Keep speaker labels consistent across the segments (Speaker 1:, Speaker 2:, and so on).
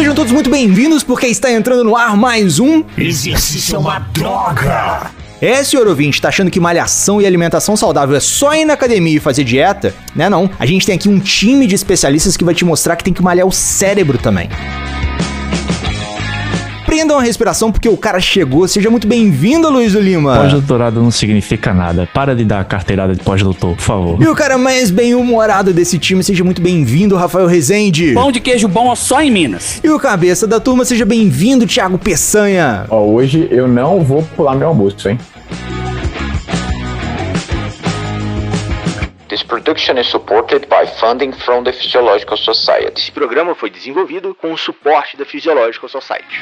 Speaker 1: Sejam todos muito bem-vindos porque está entrando no ar mais um Exercício é uma droga. É, senhor ouvinte, tá achando que malhação e alimentação saudável é só ir na academia e fazer dieta? Né não? A gente tem aqui um time de especialistas que vai te mostrar que tem que malhar o cérebro também. Prendam a respiração porque o cara chegou. Seja muito bem-vindo, Luiz Lima.
Speaker 2: Pós-doutorado não significa nada. Para de dar carteirada de pós-doutor, por favor.
Speaker 1: E o cara mais bem-humorado desse time, seja muito bem-vindo, Rafael Rezende.
Speaker 3: Pão de queijo bom só em Minas.
Speaker 1: E o cabeça da turma, seja bem-vindo, Thiago Peçanha.
Speaker 4: Ó, hoje eu não vou pular meu almoço, hein?
Speaker 5: This production is supported by funding from the Physiological Society.
Speaker 6: Esse programa foi desenvolvido com o suporte da Physiological Society.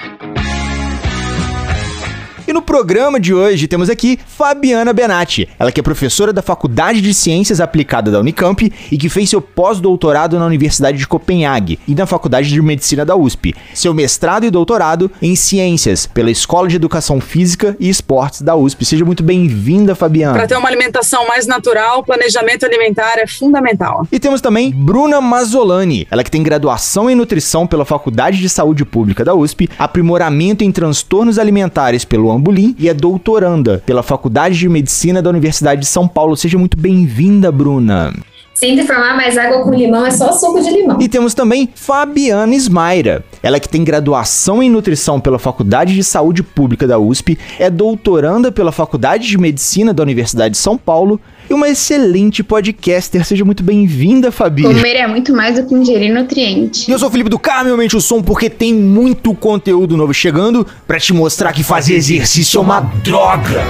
Speaker 1: E no programa de hoje temos aqui Fabiana Benatti, ela que é professora da Faculdade de Ciências Aplicadas da Unicamp e que fez seu pós-doutorado na Universidade de Copenhague e na Faculdade de Medicina da USP, seu mestrado e doutorado em Ciências pela Escola de Educação Física e Esportes da USP. Seja muito bem-vinda, Fabiana.
Speaker 7: Para ter uma alimentação mais natural, planejamento alimentar é fundamental.
Speaker 1: E temos também Bruna Mazzolani, ela que tem graduação em nutrição pela Faculdade de Saúde Pública da USP, aprimoramento em transtornos alimentares pelo Ambulim e é doutoranda pela Faculdade de Medicina da Universidade de São Paulo. Seja muito bem-vinda, Bruna.
Speaker 8: Sinto informar, mas água com limão é só suco de limão.
Speaker 1: E temos também Fabiana Ismaira. Ela que tem graduação em nutrição pela Faculdade de Saúde Pública da USP, é doutoranda pela Faculdade de Medicina da Universidade de São Paulo e uma excelente podcaster. Seja muito bem-vinda, Fabi.
Speaker 8: Comer é muito mais do que ingerir nutriente.
Speaker 1: E eu sou o Felipe do Carmo, aumente o som porque tem muito conteúdo novo chegando para te mostrar que fazer exercício é uma droga.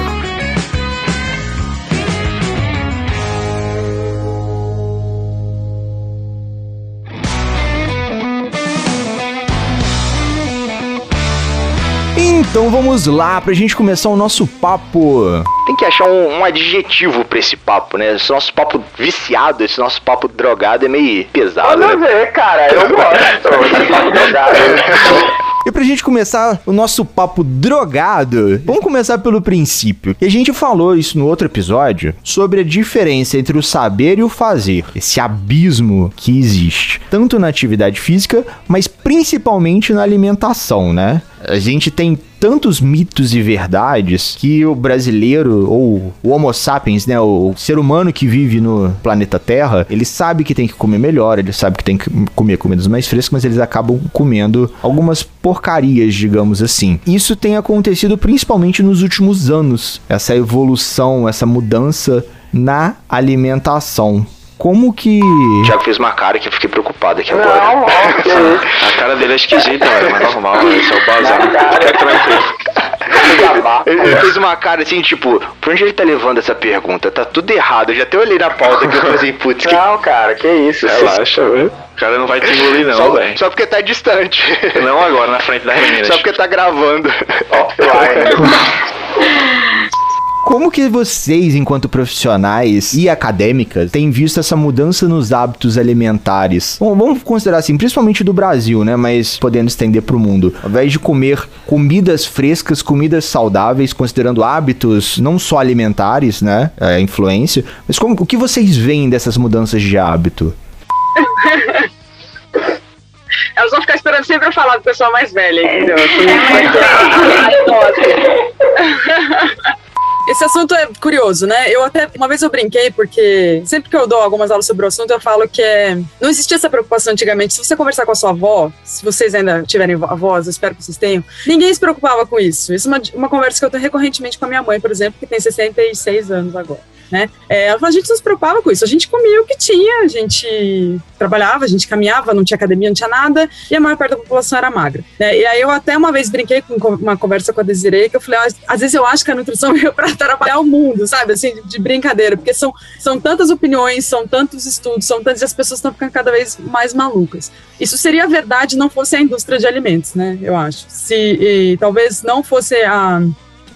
Speaker 1: Então vamos lá pra gente começar o nosso papo.
Speaker 6: Tem que achar um, um adjetivo pra esse papo, né? Esse nosso papo viciado, esse nosso papo drogado é meio pesado.
Speaker 4: A
Speaker 6: Né?
Speaker 4: ver, cara. Eu gosto de papo drogado.
Speaker 1: E pra gente começar o nosso papo drogado, vamos começar pelo princípio. E a gente falou isso no outro episódio sobre a diferença entre o saber e o fazer. Esse abismo que existe, tanto na atividade física, mas principalmente na alimentação, né? A gente tem tantos mitos e verdades que o brasileiro, ou o Homo sapiens, né, o ser humano que vive no planeta Terra, ele sabe que tem que comer melhor, ele sabe que tem que comer comidas mais frescas, mas eles acabam comendo algumas porcarias, digamos assim. Isso tem acontecido principalmente nos últimos anos, essa evolução, essa mudança na alimentação. Como que.
Speaker 6: O Thiago fez uma cara que eu fiquei preocupado aqui agora.
Speaker 4: Não, isso.
Speaker 6: A cara dele é esquisita, velho, mas normal, esse é o bazar. Fica tranquilo. Ele, fez uma cara assim, tipo, por onde ele tá levando essa pergunta? Tá tudo errado. Eu já até olhei na pauta que eu falei assim, putz, que
Speaker 4: Não, cara, que isso.
Speaker 6: Relaxa, velho. O cara não vai te engolir, não,
Speaker 4: Só-
Speaker 6: velho. Só porque tá distante. Não agora, na frente das meninas. Só porque tá gravando.
Speaker 1: Como que vocês, enquanto profissionais e acadêmicas, têm visto essa mudança nos hábitos alimentares? Bom, vamos considerar assim, principalmente do Brasil, né? Mas podendo estender para o mundo. Ao invés de comer comidas frescas, comidas saudáveis, considerando hábitos não só alimentares, né? A influência. Mas como, o que vocês veem dessas mudanças de hábito?
Speaker 7: Elas vão ficar esperando sempre eu falar do pessoal mais velho, entendeu? Esse assunto é curioso, né? Eu até uma vez eu brinquei porque sempre que eu dou algumas aulas sobre o assunto eu falo que é não existia essa preocupação antigamente. Se você conversar com a sua avó, se vocês ainda tiverem avós, eu espero que vocês tenham, ninguém se preocupava com isso. Isso é uma, uma conversa que eu tenho recorrentemente com a minha mãe, por exemplo, que tem 66 anos agora. Né? É, a gente não se preocupava com isso, a gente comia o que tinha, a gente trabalhava, a gente caminhava, não tinha academia, não tinha nada, e a maior parte da população era magra. né? E aí eu até uma vez brinquei com uma conversa com a Desiree, que eu falei, às vezes eu acho que a nutrição veio para trabalhar o mundo, sabe, assim, de, de brincadeira, porque são, são tantas opiniões, são tantos estudos, são tantas, e as pessoas estão ficando cada vez mais malucas. Isso seria verdade não fosse a indústria de alimentos, né, eu acho. Se e, talvez não fosse a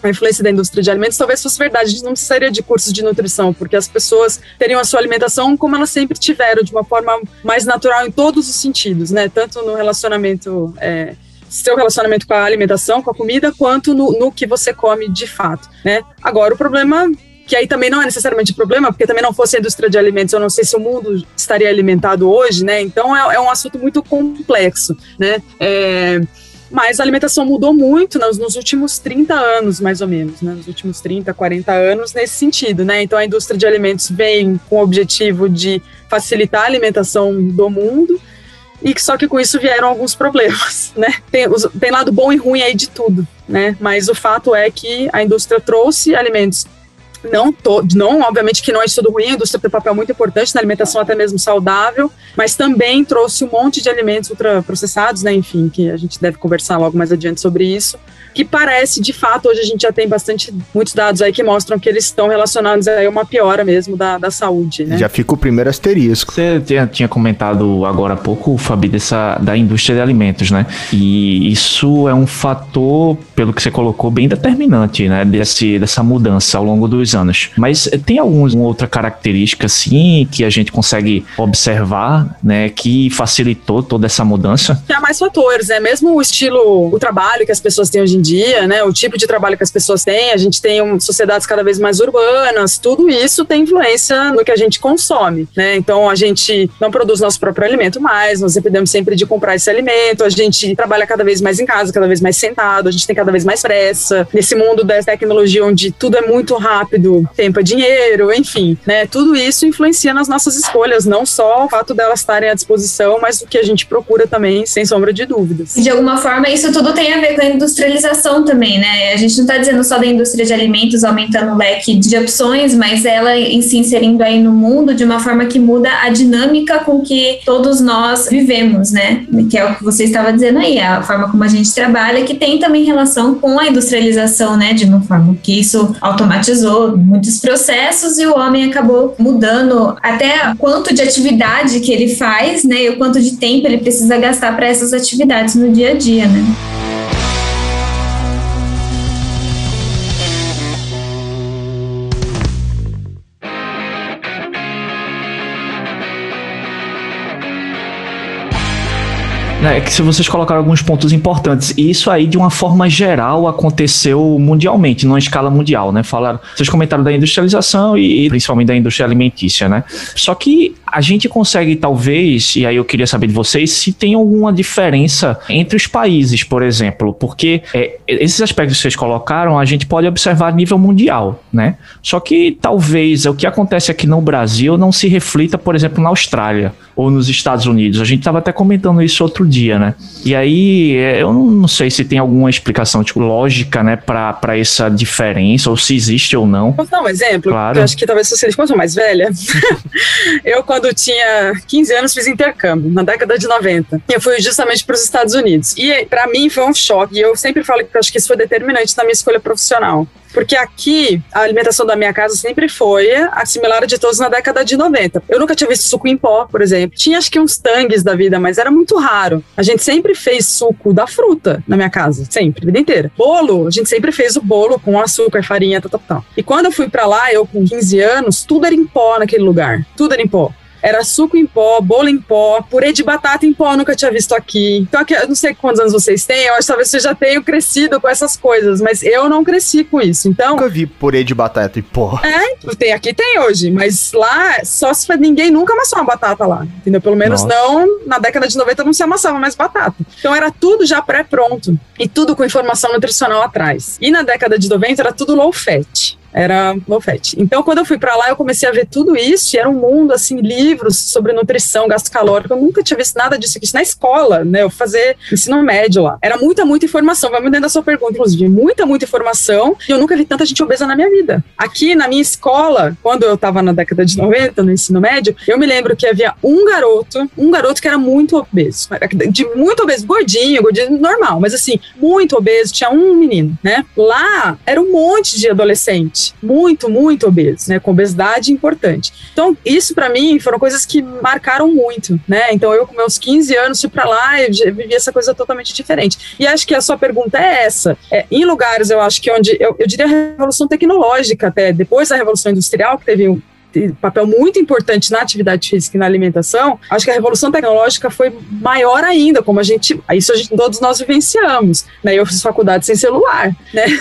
Speaker 7: a influência da indústria de alimentos, talvez fosse verdade. A gente não precisaria de cursos de nutrição, porque as pessoas teriam a sua alimentação como elas sempre tiveram, de uma forma mais natural em todos os sentidos, né? Tanto no relacionamento. É, seu relacionamento com a alimentação, com a comida, quanto no, no que você come de fato, né? Agora, o problema que aí também não é necessariamente problema, porque também não fosse a indústria de alimentos, eu não sei se o mundo estaria alimentado hoje, né? Então é, é um assunto muito complexo, né? É, mas a alimentação mudou muito nos, nos, últimos 30 anos, mais ou menos, né? Nos últimos 30, 40 anos nesse sentido, né? Então a indústria de alimentos vem com o objetivo de facilitar a alimentação do mundo, e só que com isso vieram alguns problemas, né? Tem, tem lado bom e ruim aí de tudo, né? Mas o fato é que a indústria trouxe alimentos não, to, não, obviamente que não é tudo ruim, a indústria tem um papel muito importante na alimentação, até mesmo saudável, mas também trouxe um monte de alimentos ultraprocessados, né? Enfim, que a gente deve conversar logo mais adiante sobre isso que parece, de fato, hoje a gente já tem bastante, muitos dados aí que mostram que eles estão relacionados a uma piora mesmo da, da saúde, né?
Speaker 1: Já fica o primeiro asterisco.
Speaker 2: Você tinha, tinha comentado agora há pouco, Fabi, dessa, da indústria de alimentos, né? E isso é um fator, pelo que você colocou, bem determinante, né? Desse, dessa mudança ao longo dos anos. Mas tem alguma outra característica, assim, que a gente consegue observar, né? Que facilitou toda essa mudança?
Speaker 7: Há mais fatores, né? Mesmo o estilo, o trabalho que as pessoas têm hoje em dia, né? O tipo de trabalho que as pessoas têm, a gente tem um, sociedades cada vez mais urbanas, tudo isso tem influência no que a gente consome, né? Então a gente não produz nosso próprio alimento mais, nós dependemos sempre de comprar esse alimento, a gente trabalha cada vez mais em casa, cada vez mais sentado, a gente tem cada vez mais pressa. Nesse mundo da tecnologia onde tudo é muito rápido, tempo é dinheiro, enfim, né? Tudo isso influencia nas nossas escolhas, não só o fato delas estarem à disposição, mas o que a gente procura também, sem sombra de dúvidas.
Speaker 8: De alguma forma, isso tudo tem a ver com a industrialização também, né? A gente não está dizendo só da indústria de alimentos aumentando o leque de opções, mas ela em se inserindo aí no mundo de uma forma que muda a dinâmica com que todos nós vivemos, né? Que é o que você estava dizendo aí, a forma como a gente trabalha, que tem também relação com a industrialização, né? De uma forma que isso automatizou muitos processos e o homem acabou mudando até quanto de atividade que ele faz, né? E o quanto de tempo ele precisa gastar para essas atividades no dia a dia, né?
Speaker 2: É que se vocês colocaram alguns pontos importantes, e isso aí de uma forma geral aconteceu mundialmente, numa escala mundial, né? Falaram, vocês comentaram da industrialização e, e principalmente da indústria alimentícia, né? Só que a gente consegue talvez, e aí eu queria saber de vocês, se tem alguma diferença entre os países, por exemplo, porque é, esses aspectos que vocês colocaram a gente pode observar a nível mundial, né? Só que talvez o que acontece aqui no Brasil não se reflita, por exemplo, na Austrália ou nos Estados Unidos. A gente estava até comentando isso outro dia, né? E aí é, eu não sei se tem alguma explicação tipo, lógica, né, para essa diferença, ou se existe ou não.
Speaker 7: Posso dar um exemplo? Claro. Eu acho que talvez você como eu sou mais velha. eu, quando tinha 15 anos, fiz intercâmbio, na década de 90. E eu fui justamente para os Estados Unidos. E para mim foi um choque. E eu sempre falo que eu acho que isso foi determinante na minha escolha profissional. Porque aqui, a alimentação da minha casa sempre foi a similar de todos na década de 90. Eu nunca tinha visto suco em pó, por exemplo. Tinha acho que uns tangues da vida, mas era muito raro. A gente sempre fez suco da fruta na minha casa, sempre, a vida inteira. Bolo, a gente sempre fez o bolo com açúcar, farinha, tal, tal, tal. E quando eu fui para lá, eu com 15 anos, tudo era em pó naquele lugar. Tudo era em pó. Era suco em pó, bolo em pó, purê de batata em pó, nunca tinha visto aqui. Então, aqui, eu não sei quantos anos vocês têm, eu acho que talvez vocês já tenham crescido com essas coisas, mas eu não cresci com isso. Então.
Speaker 1: Nunca vi purê de batata em pó.
Speaker 7: É, tem, aqui tem hoje, mas lá só se ninguém nunca amassou uma batata lá, entendeu? Pelo menos Nossa. não, na década de 90 não se amassava mais batata. Então era tudo já pré-pronto e tudo com informação nutricional atrás. E na década de 90 era tudo low fat era fat. Então, quando eu fui para lá, eu comecei a ver tudo isso, e era um mundo, assim, livros sobre nutrição, gasto calórico, eu nunca tinha visto nada disso aqui, na escola, né, eu fazer ensino médio lá. Era muita, muita informação, me dentro da sua pergunta, inclusive, muita, muita informação, e eu nunca vi tanta gente obesa na minha vida. Aqui, na minha escola, quando eu tava na década de 90, no ensino médio, eu me lembro que havia um garoto, um garoto que era muito obeso, de muito obeso, gordinho, gordinho normal, mas assim, muito obeso, tinha um menino, né? Lá, era um monte de adolescente, muito, muito obesos, né, com obesidade importante. Então, isso para mim foram coisas que marcaram muito, né? Então, eu com meus 15 anos fui para lá e vivi essa coisa totalmente diferente. E acho que a sua pergunta é essa. É, em lugares, eu acho que onde, eu, eu diria a revolução tecnológica até, depois da revolução industrial, que teve tem papel muito importante na atividade física e na alimentação, acho que a revolução tecnológica foi maior ainda, como a gente, isso a gente, todos nós vivenciamos, né? Eu fiz faculdade sem celular, né?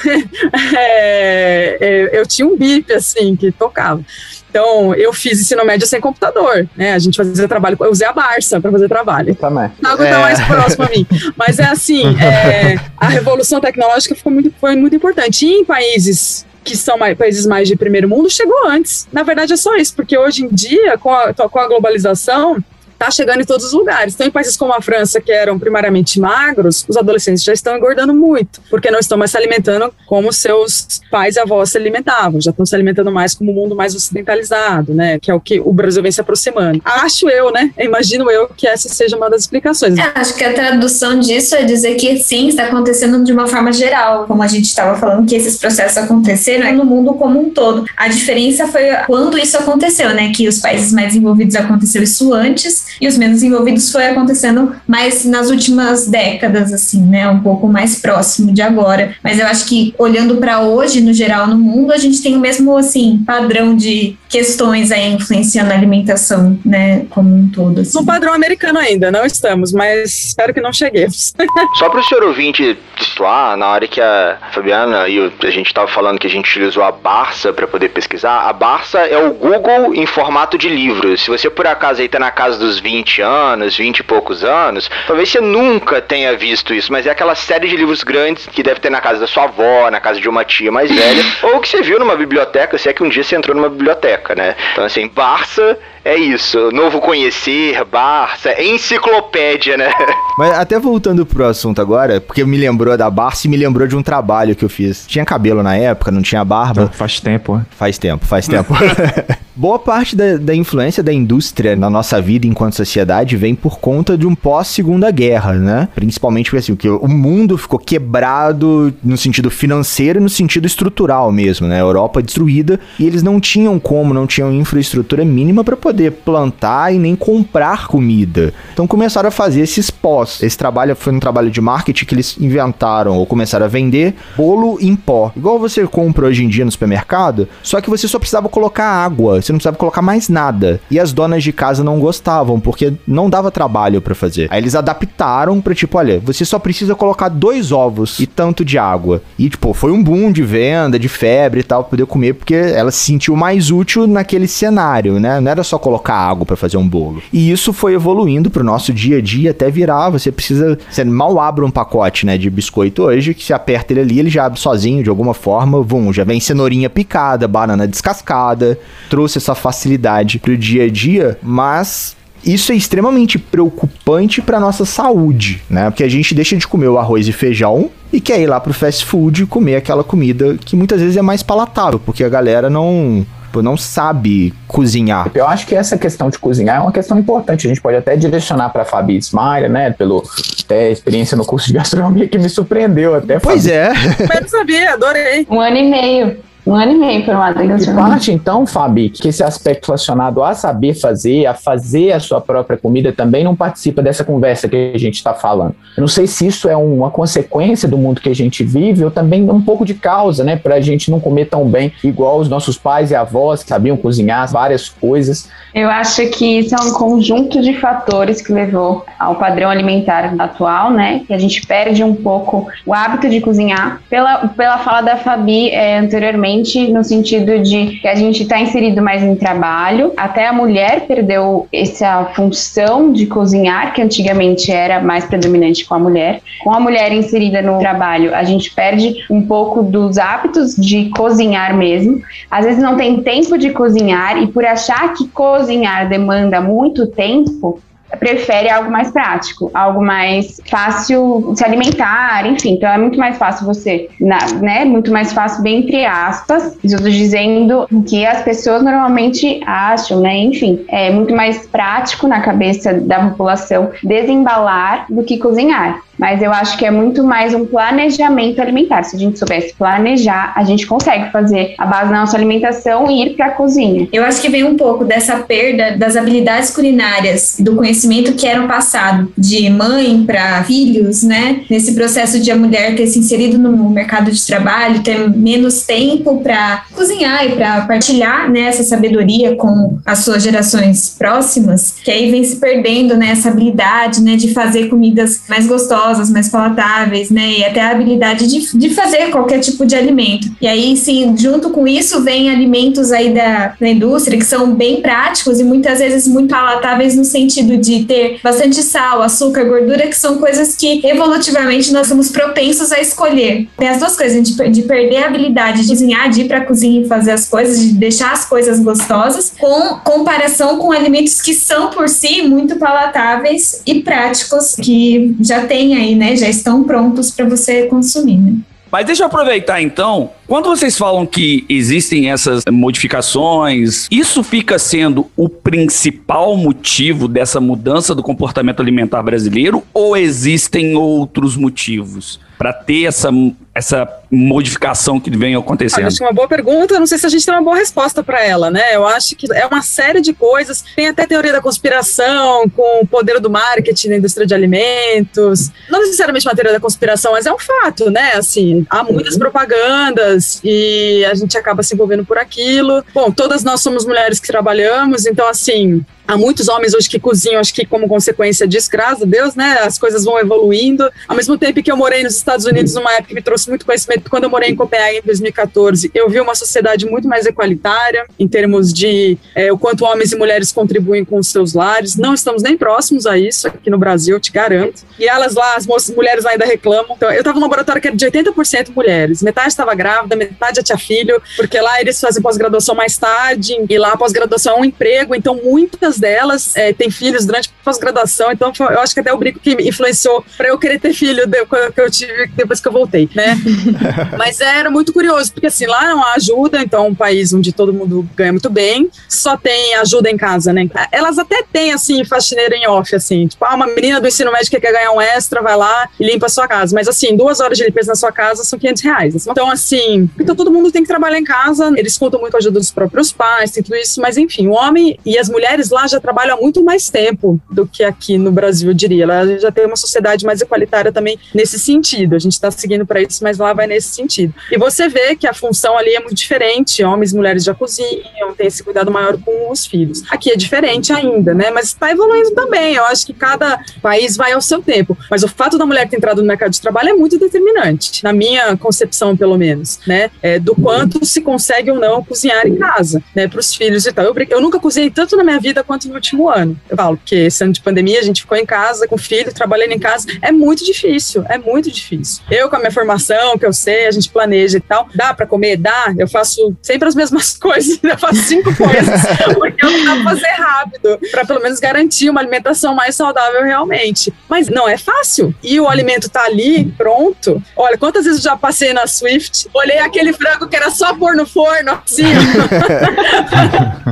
Speaker 7: É, é, eu tinha um bip, assim, que tocava. Então, eu fiz ensino médio sem computador, né? A gente fazia trabalho, eu usei a Barça para fazer trabalho.
Speaker 4: Também.
Speaker 7: Algo tá mais próximo a mim. Mas é assim, é, a revolução tecnológica foi muito, foi muito importante. E em países que são mais, países mais de primeiro mundo, chegou antes. Na verdade, é só isso, porque hoje em dia, com a, com a globalização, está chegando em todos os lugares. Então, em países como a França, que eram primariamente magros, os adolescentes já estão engordando muito, porque não estão mais se alimentando como seus pais e avós se alimentavam, já estão se alimentando mais como o um mundo mais ocidentalizado, né? Que é o que o Brasil vem se aproximando. Acho eu, né? Imagino eu que essa seja uma das explicações.
Speaker 8: É, acho que a tradução disso é dizer que sim, está acontecendo de uma forma geral, como a gente estava falando que esses processos aconteceram no mundo como um todo. A diferença foi quando isso aconteceu, né? Que os países mais envolvidos aconteceu isso antes e os menos envolvidos foi acontecendo mais nas últimas décadas, assim, né? Um pouco mais próximo de agora. Mas eu acho que olhando para hoje, no geral, no mundo, a gente tem o mesmo, assim, padrão de questões aí influenciando a alimentação, né? Como um todo. Assim.
Speaker 7: No padrão americano ainda, não estamos, mas espero que não cheguemos.
Speaker 6: Só para o senhor ouvinte situar, na hora que a Fabiana e a gente estava falando que a gente utilizou a Barça para poder pesquisar, a Barça é o Google em formato de livros. Se você por acaso aí tá na casa dos 20 anos, 20 e poucos anos, talvez você nunca tenha visto isso, mas é aquela série de livros grandes que deve ter na casa da sua avó, na casa de uma tia mais velha, ou que você viu numa biblioteca, se é que um dia você entrou numa biblioteca, né? Então, assim, Barça é isso, novo conhecer, Barça, enciclopédia, né?
Speaker 1: Mas até voltando pro assunto agora, porque me lembrou da Barça e me lembrou de um trabalho que eu fiz. Tinha cabelo na época, não tinha barba.
Speaker 2: Faz tempo, né?
Speaker 1: Faz tempo, faz tempo. Boa parte da, da, influência da indústria na nossa vida enquanto sociedade vem por conta de um pós-segunda guerra, né? Principalmente porque assim, que o mundo ficou quebrado no sentido financeiro e no sentido estrutural mesmo, né? A Europa destruída e eles não tinham como, não tinham infraestrutura mínima para poder plantar e nem comprar comida. Então começaram a fazer esses pós. Esse trabalho foi um trabalho de marketing que eles inventaram ou começaram a vender bolo em pó. Igual você compra hoje em dia no supermercado, só que você só precisava colocar água você não precisava colocar mais nada. E as donas de casa não gostavam, porque não dava trabalho para fazer. Aí eles adaptaram pra tipo, olha, você só precisa colocar dois ovos e tanto de água. E tipo, foi um boom de venda, de febre e tal, pra poder comer, porque ela se sentiu mais útil naquele cenário, né? Não era só colocar água para fazer um bolo. E isso foi evoluindo pro nosso dia a dia até virar, você precisa, você mal abre um pacote, né, de biscoito hoje, que se aperta ele ali, ele já abre sozinho de alguma forma, vum, já vem cenourinha picada, banana descascada, trouxe essa facilidade pro dia a dia, mas isso é extremamente preocupante para nossa saúde, né? Porque a gente deixa de comer o arroz e feijão e quer ir lá pro fast food comer aquela comida que muitas vezes é mais palatável, porque a galera não não sabe cozinhar.
Speaker 4: Eu acho que essa questão de cozinhar é uma questão importante. A gente pode até direcionar para Fabi Ismaia, né? Pelo até experiência no curso de gastronomia que me surpreendeu até.
Speaker 1: Pois
Speaker 4: Fabi.
Speaker 1: é.
Speaker 7: Quero saber, adorei.
Speaker 9: Um ano e meio. Um ano e meio formada em
Speaker 4: E
Speaker 9: gastronomia.
Speaker 4: parte, então, Fabi, que esse aspecto relacionado a saber fazer, a fazer a sua própria comida, também não participa dessa conversa que a gente está falando. Eu não sei se isso é uma consequência do mundo que a gente vive ou também um pouco de causa, né? Para a gente não comer tão bem, igual os nossos pais e avós que sabiam cozinhar várias coisas.
Speaker 9: Eu acho que isso é um conjunto de fatores que levou ao padrão alimentar atual, né? Que a gente perde um pouco o hábito de cozinhar. Pela, pela fala da Fabi é, anteriormente, no sentido de que a gente está inserido mais em trabalho, até a mulher perdeu essa função de cozinhar, que antigamente era mais predominante com a mulher. Com a mulher inserida no trabalho, a gente perde um pouco dos hábitos de cozinhar mesmo. Às vezes não tem tempo de cozinhar e por achar que cozinhar demanda muito tempo, prefere algo mais prático, algo mais fácil se alimentar, enfim. Então é muito mais fácil você, né? Muito mais fácil, bem entre aspas. Dizendo o que as pessoas normalmente acham, né? Enfim, é muito mais prático na cabeça da população desembalar do que cozinhar. Mas eu acho que é muito mais um planejamento alimentar. Se a gente soubesse planejar, a gente consegue fazer a base da nossa alimentação e ir para a cozinha.
Speaker 8: Eu acho que vem um pouco dessa perda das habilidades culinárias, do conhecimento conhecimento que era passado de mãe para filhos, né? Nesse processo de a mulher ter se inserido no mercado de trabalho, ter menos tempo para cozinhar e para partilhar né, essa sabedoria com as suas gerações próximas, que aí vem se perdendo né, essa habilidade né, de fazer comidas mais gostosas, mais palatáveis, né? E até a habilidade de, de fazer qualquer tipo de alimento. E aí, sim, junto com isso, vem alimentos aí da, da indústria que são bem práticos e muitas vezes muito palatáveis no sentido de ter bastante sal, açúcar, gordura, que são coisas que evolutivamente nós somos propensos a escolher. Tem as duas coisas, de, de perder a habilidade de cozinhar, de ir para a cozinha e fazer as coisas, de deixar as coisas gostosas, com comparação com alimentos que são por si muito palatáveis e práticos, que já tem aí, né? Já estão prontos para você consumir, né?
Speaker 3: Mas deixa eu aproveitar então. Quando vocês falam que existem essas modificações, isso fica sendo o principal motivo dessa mudança do comportamento alimentar brasileiro ou existem outros motivos para ter essa, essa modificação que vem acontecendo?
Speaker 7: Acho que é uma boa pergunta. Não sei se a gente tem uma boa resposta para ela, né? Eu acho que é uma série de coisas. Tem até teoria da conspiração com o poder do marketing na indústria de alimentos. Não necessariamente uma teoria da conspiração, mas é um fato, né? Assim, há muitas propagandas e a gente acaba se envolvendo por aquilo. Bom, todas nós somos mulheres que trabalhamos, então assim, Há muitos homens hoje que cozinham, acho que como consequência disso, graças a Deus, né? As coisas vão evoluindo. Ao mesmo tempo que eu morei nos Estados Unidos numa época que me trouxe muito conhecimento, quando eu morei em Copenhague em 2014, eu vi uma sociedade muito mais equalitária em termos de é, o quanto homens e mulheres contribuem com os seus lares. Não estamos nem próximos a isso aqui no Brasil, eu te garanto. E elas lá, as moças, mulheres ainda reclamam. Então, eu estava num laboratório que era de 80% mulheres. Metade estava grávida, metade já tinha filho, porque lá eles fazem pós-graduação mais tarde, e lá pós-graduação é um emprego, então muitas delas é, têm filhos durante pós-graduação, então eu acho que até o brinco que influenciou para eu querer ter filho de, que eu tive depois que eu voltei, né? Mas era muito curioso, porque assim, lá não há ajuda, então é um país onde todo mundo ganha muito bem, só tem ajuda em casa, né? Elas até têm, assim, faxineira em off, assim, tipo, ah, uma menina do ensino médio que quer ganhar um extra, vai lá e limpa a sua casa. Mas assim, duas horas de limpeza na sua casa são 500 reais. Então, assim, então todo mundo tem que trabalhar em casa, eles contam muito com a ajuda dos próprios pais, tem tudo isso, mas enfim, o homem e as mulheres lá já trabalham há muito mais tempo do que aqui no Brasil, eu diria. Ela já tem uma sociedade mais equalitária também nesse sentido. A gente está seguindo para isso, mas lá vai nesse sentido. E você vê que a função ali é muito diferente. Homens e mulheres já cozinham, tem esse cuidado maior com os filhos. Aqui é diferente ainda, né? Mas está evoluindo também. Eu acho que cada país vai ao seu tempo. Mas o fato da mulher ter entrado no mercado de trabalho é muito determinante, na minha concepção, pelo menos, né? É, do quanto se consegue ou não cozinhar em casa, né? Para os filhos e tal. Eu, eu nunca cozinhei tanto na minha vida quanto no último ano. Eu falo, porque esse ano de pandemia a gente ficou em casa com o filho, trabalhando em casa. É muito difícil, é muito difícil. Eu, com a minha formação, que eu sei, a gente planeja e tal, dá para comer? Dá. Eu faço sempre as mesmas coisas, eu faço cinco coisas, porque eu dá pra fazer rápido, para pelo menos garantir uma alimentação mais saudável realmente. Mas não é fácil. E o alimento tá ali, pronto. Olha, quantas vezes eu já passei na Swift, olhei aquele frango que era só pôr no forno, assim.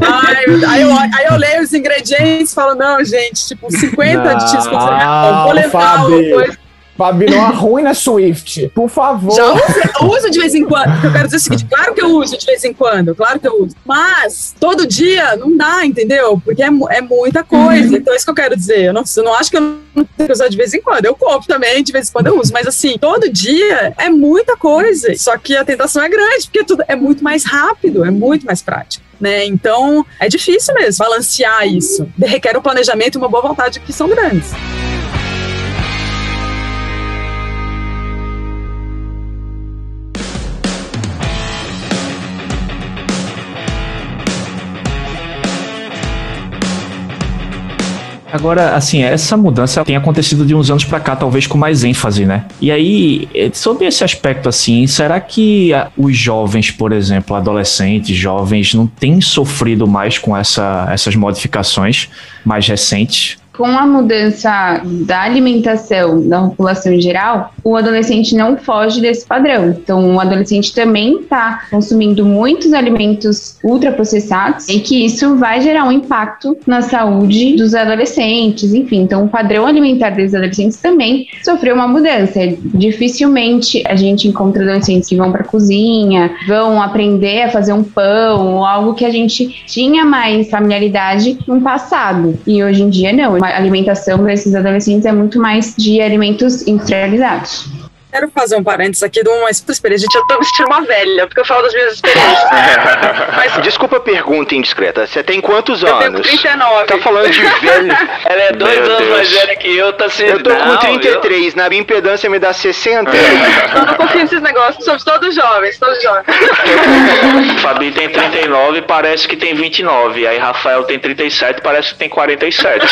Speaker 7: aí, aí, eu, aí eu leio os ingredientes falo, não, gente, tipo, 50
Speaker 4: Não,
Speaker 7: de cheese ah, vou levar
Speaker 4: Fabi.
Speaker 7: uma coisa.
Speaker 4: Não arruina Swift, por favor.
Speaker 7: Já uso, uso de vez em quando. Porque eu quero dizer o seguinte: claro que eu uso de vez em quando, claro que eu uso. Mas todo dia não dá, entendeu? Porque é, é muita coisa. Então é isso que eu quero dizer. Eu não, eu não acho que eu não tenho que usar de vez em quando. Eu compro também, de vez em quando eu uso. Mas assim, todo dia é muita coisa. Só que a tentação é grande, porque tudo é muito mais rápido, é muito mais prático. Né? Então é difícil mesmo balancear isso. Requer um planejamento e uma boa vontade que são grandes.
Speaker 2: Agora, assim, essa mudança tem acontecido de uns anos pra cá, talvez com mais ênfase, né? E aí, eh, sobre esse aspecto assim, será que os jovens, por exemplo, adolescentes, jovens, não têm sofrido mais com essa, essas modificações mais recentes?
Speaker 9: Com a mudança da alimentação da população em geral, o adolescente não foge desse padrão. Então, o adolescente também está consumindo muitos alimentos ultraprocessados e que isso vai gerar um impacto na saúde dos adolescentes, enfim. Então, o padrão alimentar desses adolescentes também sofreu uma mudança. Dificilmente a gente encontra adolescentes que vão para a cozinha, vão aprender a fazer um pão, algo que a gente tinha mais familiaridade no passado. E hoje em dia, não. Alimentação desses adolescentes é muito mais de alimentos industrializados.
Speaker 7: Quero fazer um parênteses aqui de uma experiência. Gente, eu tô me sentindo uma velha, porque eu falo das minhas experiências.
Speaker 6: Mas, Desculpa a pergunta indiscreta. Você tem quantos
Speaker 7: Eu tenho
Speaker 6: anos?
Speaker 7: 39.
Speaker 6: Tá falando de velho.
Speaker 3: Ela é dois
Speaker 6: Meu
Speaker 3: anos
Speaker 6: Deus.
Speaker 3: mais velha que eu, tá sendo.
Speaker 6: Eu tô com 33, na minha impedância me dá 60.
Speaker 7: Eu não confio nesses negócios, somos todos jovens, todos jovens.
Speaker 10: Fabi tem 39 parece que tem 29. Aí Rafael tem 37 parece que tem 47.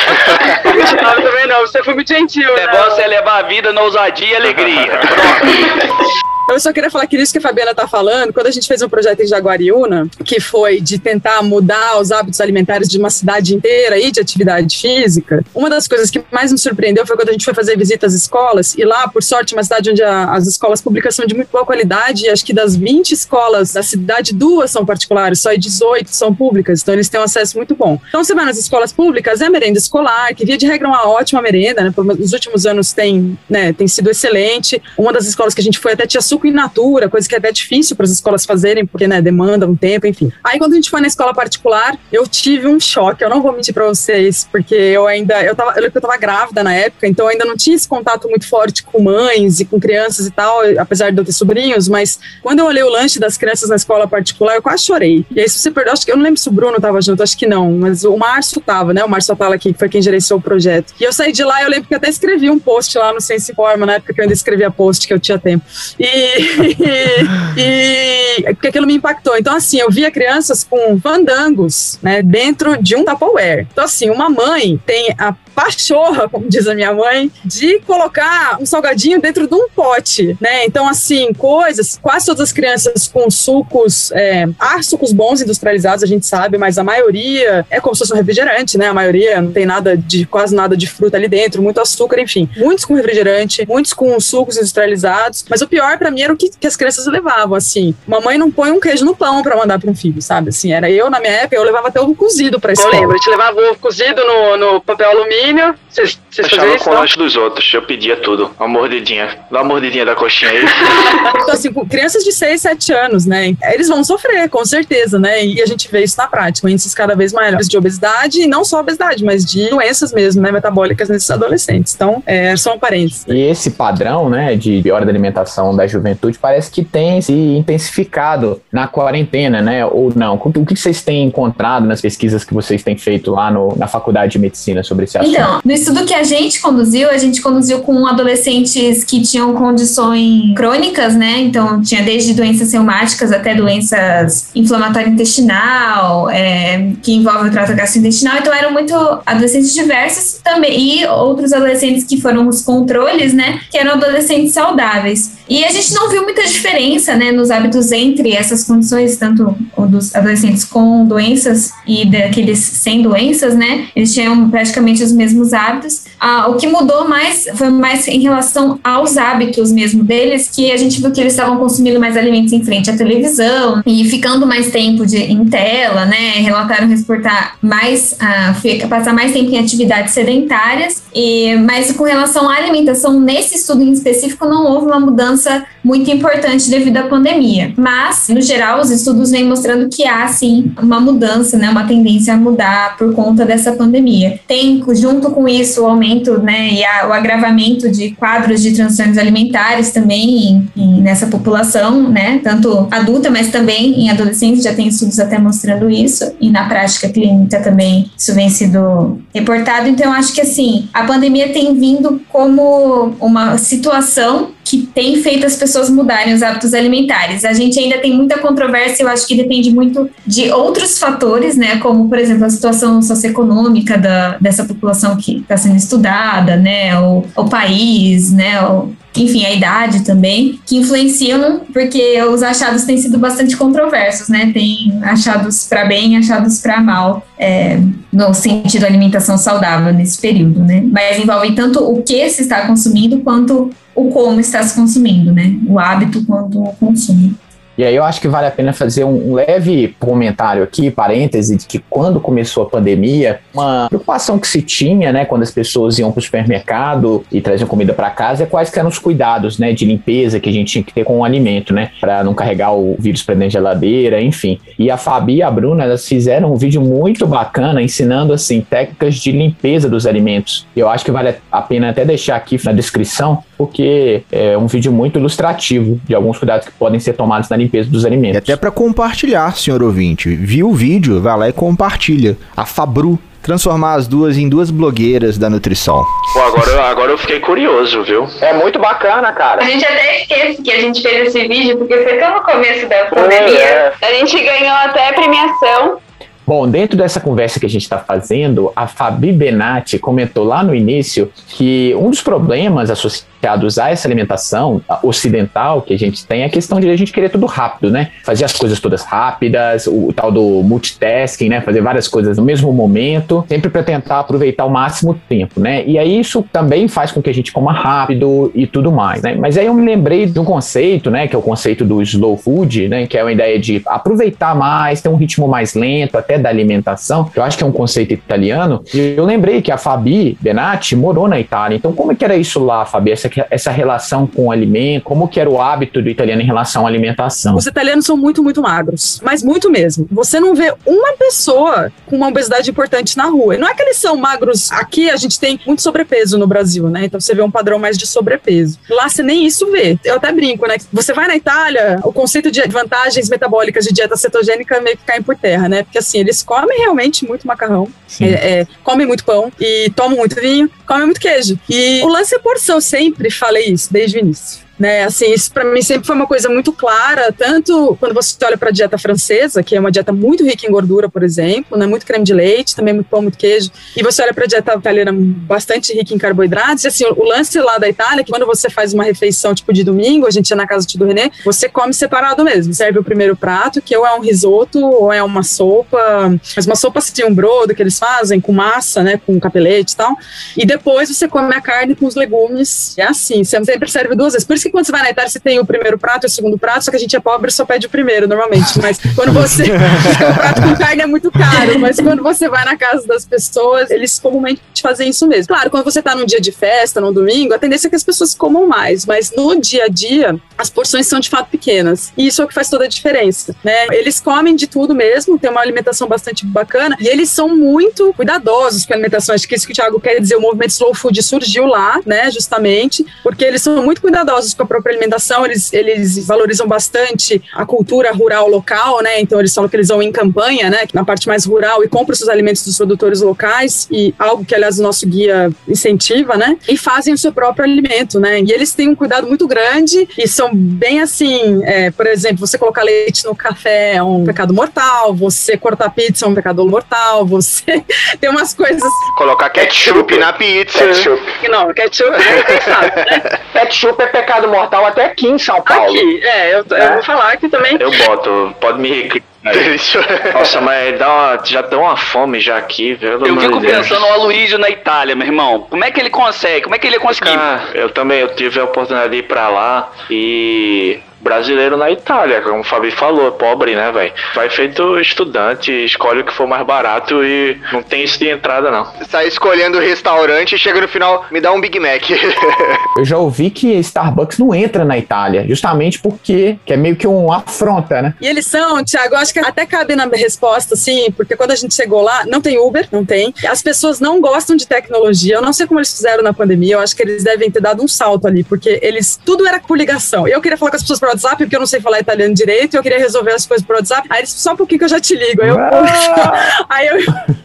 Speaker 7: 29 também não, você foi muito gentil.
Speaker 3: O negócio é levar a vida na ousadia e alegria.
Speaker 7: Eu só queria falar que isso que a Fabiana tá falando, quando a gente fez um projeto em Jaguariúna, que foi de tentar mudar os hábitos alimentares de uma cidade inteira e de atividade física, uma das coisas que mais me surpreendeu foi quando a gente foi fazer visitas às escolas, e lá, por sorte, uma cidade onde a- as escolas públicas são de muito boa qualidade, e acho que das 20 escolas da cidade, duas são particulares, só 18 são públicas, então eles têm um acesso muito bom. Então você vai nas escolas públicas, é merenda escolar, que via de regra é uma ótima merenda, né? Nos últimos anos tem, né, tem sido excelente. Uma das escolas que a gente foi até tinha suco in natura, coisa que é até difícil para as escolas fazerem, porque né, demanda um tempo, enfim. Aí quando a gente foi na escola particular, eu tive um choque. Eu não vou mentir para vocês, porque eu ainda eu tava, eu lembro que eu tava grávida na época, então eu ainda não tinha esse contato muito forte com mães e com crianças e tal, apesar de eu ter sobrinhos, mas quando eu olhei o lanche das crianças na escola particular, eu quase chorei. E aí se você perdeu, acho que eu não lembro se o Bruno tava junto, acho que não, mas o Márcio tava, né? O Márcio aqui, que foi quem gerenciou o projeto. E eu saí de lá, eu lembro que até escrevi um post lá no Sense Informa, na época que eu ainda escrevia post, que eu tinha tempo. E, e porque aquilo me impactou. Então, assim, eu via crianças com fandangos, né, dentro de um Tupperware. Então, assim, uma mãe tem a pachorra, como diz a minha mãe, de colocar um salgadinho dentro de um pote, né? Então, assim, coisas, quase todas as crianças com sucos, é, há sucos bons industrializados, a gente sabe, mas a maioria é como se fosse um refrigerante, né? A maioria não tem nada de, quase nada de fruta ali dentro, muito açúcar, enfim. Muitos com refrigerante, muitos com sucos industrializados, mas o pior pra mim era o que, que as crianças levavam, assim. Uma mãe não põe um queijo no pão pra mandar pra um filho, sabe? Assim, era eu, na minha época, eu levava até ovo cozido pra escola. Eu lembro, a gente levava ovo cozido no, no papel alumínio. Vocês vocês faziam isso,
Speaker 10: com o lanche dos outros. Eu pedia tudo. Uma mordidinha. Dá uma mordidinha da coxinha aí.
Speaker 7: Então, assim, com crianças de 6, 7 anos, né? Eles vão sofrer, com certeza, né? E a gente vê isso na prática, índices cada vez maiores de obesidade, e não só obesidade, mas de doenças mesmo, né? Metabólicas nesses adolescentes. Então, é, só um parênteses.
Speaker 4: E esse padrão, né, de piora da alimentação da juventude parece que tem se intensificado na quarentena, né, ou não? O que vocês têm encontrado nas pesquisas que vocês têm feito lá no- na faculdade de medicina sobre esse assunto?
Speaker 8: Então, no estudo que a gente conduziu, a gente conduziu com adolescentes que tinham condições crônicas, né? Então, tinha desde doenças reumáticas até doenças inflamatórias intestinal, é, que envolvem o trato gastrointestinal. Então, eram muito adolescentes diversos também. E outros adolescentes que foram os controles, né? Que eram adolescentes saudáveis. E a gente não viu muita diferença, né? Nos hábitos entre essas condições, tanto dos adolescentes com doenças e daqueles sem doenças, né? Eles tinham praticamente os mesmos hábitos. and this Ah, o que mudou mais foi mais em relação aos hábitos mesmo deles, que a gente viu que eles estavam consumindo mais alimentos em frente à televisão e ficando mais tempo de, em tela, né? Relataram reportar mais, ah, passar mais tempo em atividades sedentárias. E, mas com relação à alimentação, nesse estudo em específico, não houve uma mudança muito importante devido à pandemia. Mas, no geral, os estudos vêm mostrando que há sim uma mudança, né, uma tendência a mudar por conta dessa pandemia. Tem, junto com isso, o aumento né, e a- o agravamento de quadros de transtornos alimentares também em- em- nessa população, né, tanto adulta, mas também em adolescentes, já tem estudos até mostrando isso, e na prática clínica também isso vem sido reportado. Então, acho que assim, a pandemia tem vindo como uma situação que tem feito as pessoas mudarem os hábitos alimentares. A gente ainda tem muita controvérsia, eu acho que depende muito de outros fatores, né, como, por exemplo, a situação socioeconômica da, dessa população que está sendo estudada, né, o, o país, né, o, enfim, a idade também, que influenciam, porque os achados têm sido bastante controversos, né? Tem achados para bem achados para mal, é, no sentido alimentação saudável nesse período, né? Mas envolve tanto o que se está consumindo quanto o como está se consumindo, né? O hábito quanto o consumo.
Speaker 4: E aí eu acho que vale a pena fazer um, leve comentário aqui, parêntese, de que quando começou a pandemia, uma preocupação que se tinha, né, quando as pessoas iam para o supermercado e traziam comida para casa, é quais que eram os cuidados, né, de limpeza que a gente tinha que ter com o alimento, né, para não carregar o vírus para dentro da geladeira, enfim. E a Fabi e a Bruna, elas fizeram um vídeo muito bacana ensinando, assim, técnicas de limpeza dos alimentos. Eu acho que vale a pena até deixar aqui na descrição, porque é um vídeo muito ilustrativo de alguns cuidados que podem ser tomados na limpeza dos alimentos.
Speaker 1: E até para compartilhar, senhor ouvinte. Viu o vídeo? Vai lá e compartilha. A Fabru transformar as duas em duas blogueiras da nutrição.
Speaker 10: Pô, agora, agora eu fiquei curioso, viu?
Speaker 4: É muito bacana, cara.
Speaker 9: A gente até esquece que a gente fez esse vídeo, porque foi tão no começo da pandemia. É. A gente ganhou até premiação
Speaker 4: Bom, dentro dessa conversa que a gente está fazendo, a Fabi Benatti comentou lá no início que um dos problemas associados a essa alimentação ocidental que a gente tem é a questão de a gente querer tudo rápido, né? Fazer as coisas todas rápidas, o, o tal do multitasking, né? Fazer várias coisas no mesmo momento, sempre para tentar aproveitar o máximo tempo, né? E aí isso também faz com que a gente coma rápido e tudo mais, né? Mas aí eu me lembrei de um conceito, né? Que é o conceito do slow food, né? Que é uma ideia de aproveitar mais, ter um ritmo mais lento, até da alimentação, eu acho que é um conceito italiano, e eu lembrei que a Fabi Benatti morou na Itália, então como que era isso lá, Fabi, essa, essa relação com o alimento, como que era o hábito do italiano em relação à alimentação?
Speaker 7: Os italianos são muito, muito magros, mas muito mesmo. Você não vê uma pessoa com uma obesidade importante na rua. E não é que eles são magros, aqui a gente tem muito sobrepeso no Brasil, né? Então você vê um padrão mais de sobrepeso. Lá você nem isso vê. Eu até brinco, né? Você vai na Itália, o conceito de vantagens metabólicas de dieta cetogênica meio que cai por terra, né? Porque assim, eles comem realmente muito macarrão, é, é, comem muito pão e tomam muito vinho, comem muito queijo. E o lance é porção, sempre falei isso desde o início né? Assim, isso para mim sempre foi uma coisa muito clara, tanto quando você olha para a dieta francesa, que é uma dieta muito rica em gordura, por exemplo, né? Muito creme de leite, também muito pão, muito queijo, e você olha para a dieta italiana bastante rica em carboidratos, e assim, o lance lá da Itália, é que quando você faz uma refeição tipo de domingo, a gente ia na casa do René, você come separado mesmo. Serve o primeiro prato, que ou é um risoto ou é uma sopa, mas uma sopa assim, um brodo que eles fazem com massa, né, com capelete e tal. E depois você come a carne com os legumes. É assim, você sempre serve duas vezes. Por isso que quando você vai na Itália, você tem o primeiro prato e o segundo prato, só que a gente é pobre só pede o primeiro, normalmente. Mas quando você. o prato com carne é muito caro, mas quando você vai na casa das pessoas, eles comumente fazem isso mesmo. Claro, quando você tá num dia de festa, num domingo, a tendência é que as pessoas comam mais, mas no dia a dia, as porções são de fato pequenas. E isso é o que faz toda a diferença, né? Eles comem de tudo mesmo, tem uma alimentação bastante bacana, e eles são muito cuidadosos com a alimentação. Acho que isso que o Thiago quer dizer, o movimento Slow Food surgiu lá, né, justamente, porque eles são muito cuidadosos com a própria alimentação, eles, eles valorizam bastante a cultura rural local, né? Então eles falam que eles vão em campanha, né? Na parte mais rural e compram seus alimentos dos produtores locais e algo que, aliás, o nosso guia incentiva, né? E fazem o seu próprio alimento, né? E eles têm um cuidado muito grande e são bem assim, é, por exemplo, você colocar leite no café é um pecado mortal, você cortar pizza é um pecado mortal, você tem umas coisas.
Speaker 6: Colocar ketchup na pizza.
Speaker 7: Ketchup. Não, ketchup é pensado, né?
Speaker 4: Ketchup é pecado mortal até aqui em São Paulo.
Speaker 7: Aqui, é, eu, é. eu vou falar aqui também.
Speaker 10: Eu boto, pode me Nossa, mas dá uma, já dá uma fome já aqui, velho.
Speaker 3: Eu fico pensando no Aloysio na Itália, meu irmão. Como é que ele consegue? Como é que ele ia conseguir?
Speaker 10: Ah, eu também, eu tive a oportunidade de ir pra lá e brasileiro na Itália, como o Fabi falou, pobre, né, velho? Vai feito estudante, escolhe o que for mais barato e não tem isso de entrada, não.
Speaker 6: Sai escolhendo o restaurante e chega no final, me dá um Big Mac.
Speaker 4: Eu já ouvi que Starbucks não entra na Itália, justamente porque que é meio que um afronta, né?
Speaker 7: E eles são, Thiago, eu acho que até cabe na resposta, assim, porque quando a gente chegou lá, não tem Uber, não tem. As pessoas não gostam de tecnologia. Eu não sei como eles fizeram na pandemia, eu acho que eles devem ter dado um salto ali, porque eles, tudo era por ligação. Eu queria falar com as pessoas por WhatsApp, porque eu não sei falar italiano direito, e eu queria resolver as coisas por WhatsApp. Aí eles, só um pouquinho que eu já te ligo. Aí eu, ah! aí eu,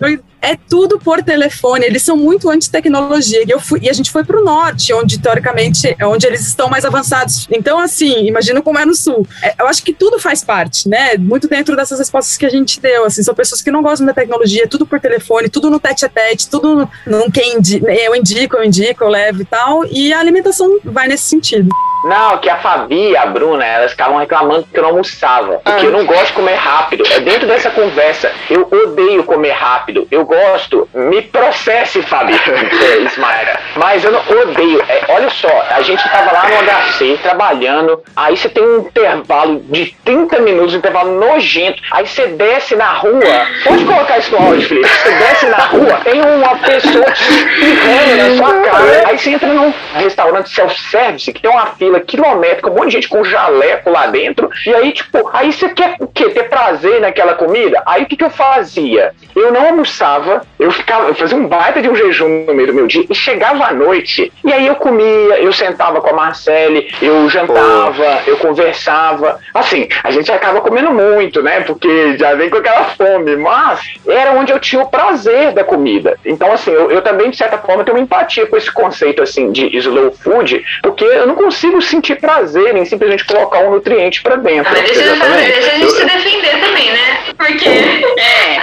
Speaker 7: eu é tudo por telefone. Eles são muito anti-tecnologia. E, eu fui, e a gente foi para o norte, onde teoricamente é onde eles estão mais avançados. Então, assim, imagina como é no sul. É, eu acho que tudo faz parte, né? Muito dentro dessas respostas que a gente deu. Assim, são pessoas que não gostam da tecnologia, tudo por telefone, tudo no tete a tete, tudo no quem eu indico, eu indico, eu levo e tal. E a alimentação vai nesse sentido.
Speaker 4: Não, que a Fabi e a Bruna, elas ficavam reclamando que eu não almoçava. Porque eu não gosto de comer rápido. É dentro dessa conversa. Eu odeio comer rápido. Eu gosto. Me processe, Fabi. é. Mas eu não odeio. É, olha só, a gente tava lá no HC trabalhando. Aí você tem um intervalo de 30 minutos, um intervalo nojento. Aí você desce na rua. Pode colocar isso no áudio, Felipe. Você desce na rua, tem uma pessoa te espirrando na sua cara. Aí você entra num restaurante self-service que tem uma fila quilométrica, um monte de gente com jaleco lá dentro. E aí, tipo, aí você quer o quê? Ter prazer naquela comida? Aí o que, que eu fazia? Eu não almoçava, eu ficava, eu fazia um baita de um jejum no meio do meu dia e chegava à noite. E aí eu comia, eu sentava com a Marcele, eu jantava, eu conversava. Assim, a gente acaba comendo muito, né? Porque já vem com aquela fome, mas era onde eu tinha o prazer da comida. Então, assim, eu, eu também, de certa forma, tenho uma empatia com esse conceito, assim, de slow food, porque eu não consigo sentir prazer em simplesmente colocar um nutriente pra dentro.
Speaker 8: Mas deixa, deixa a gente se defender também, né? Porque. É.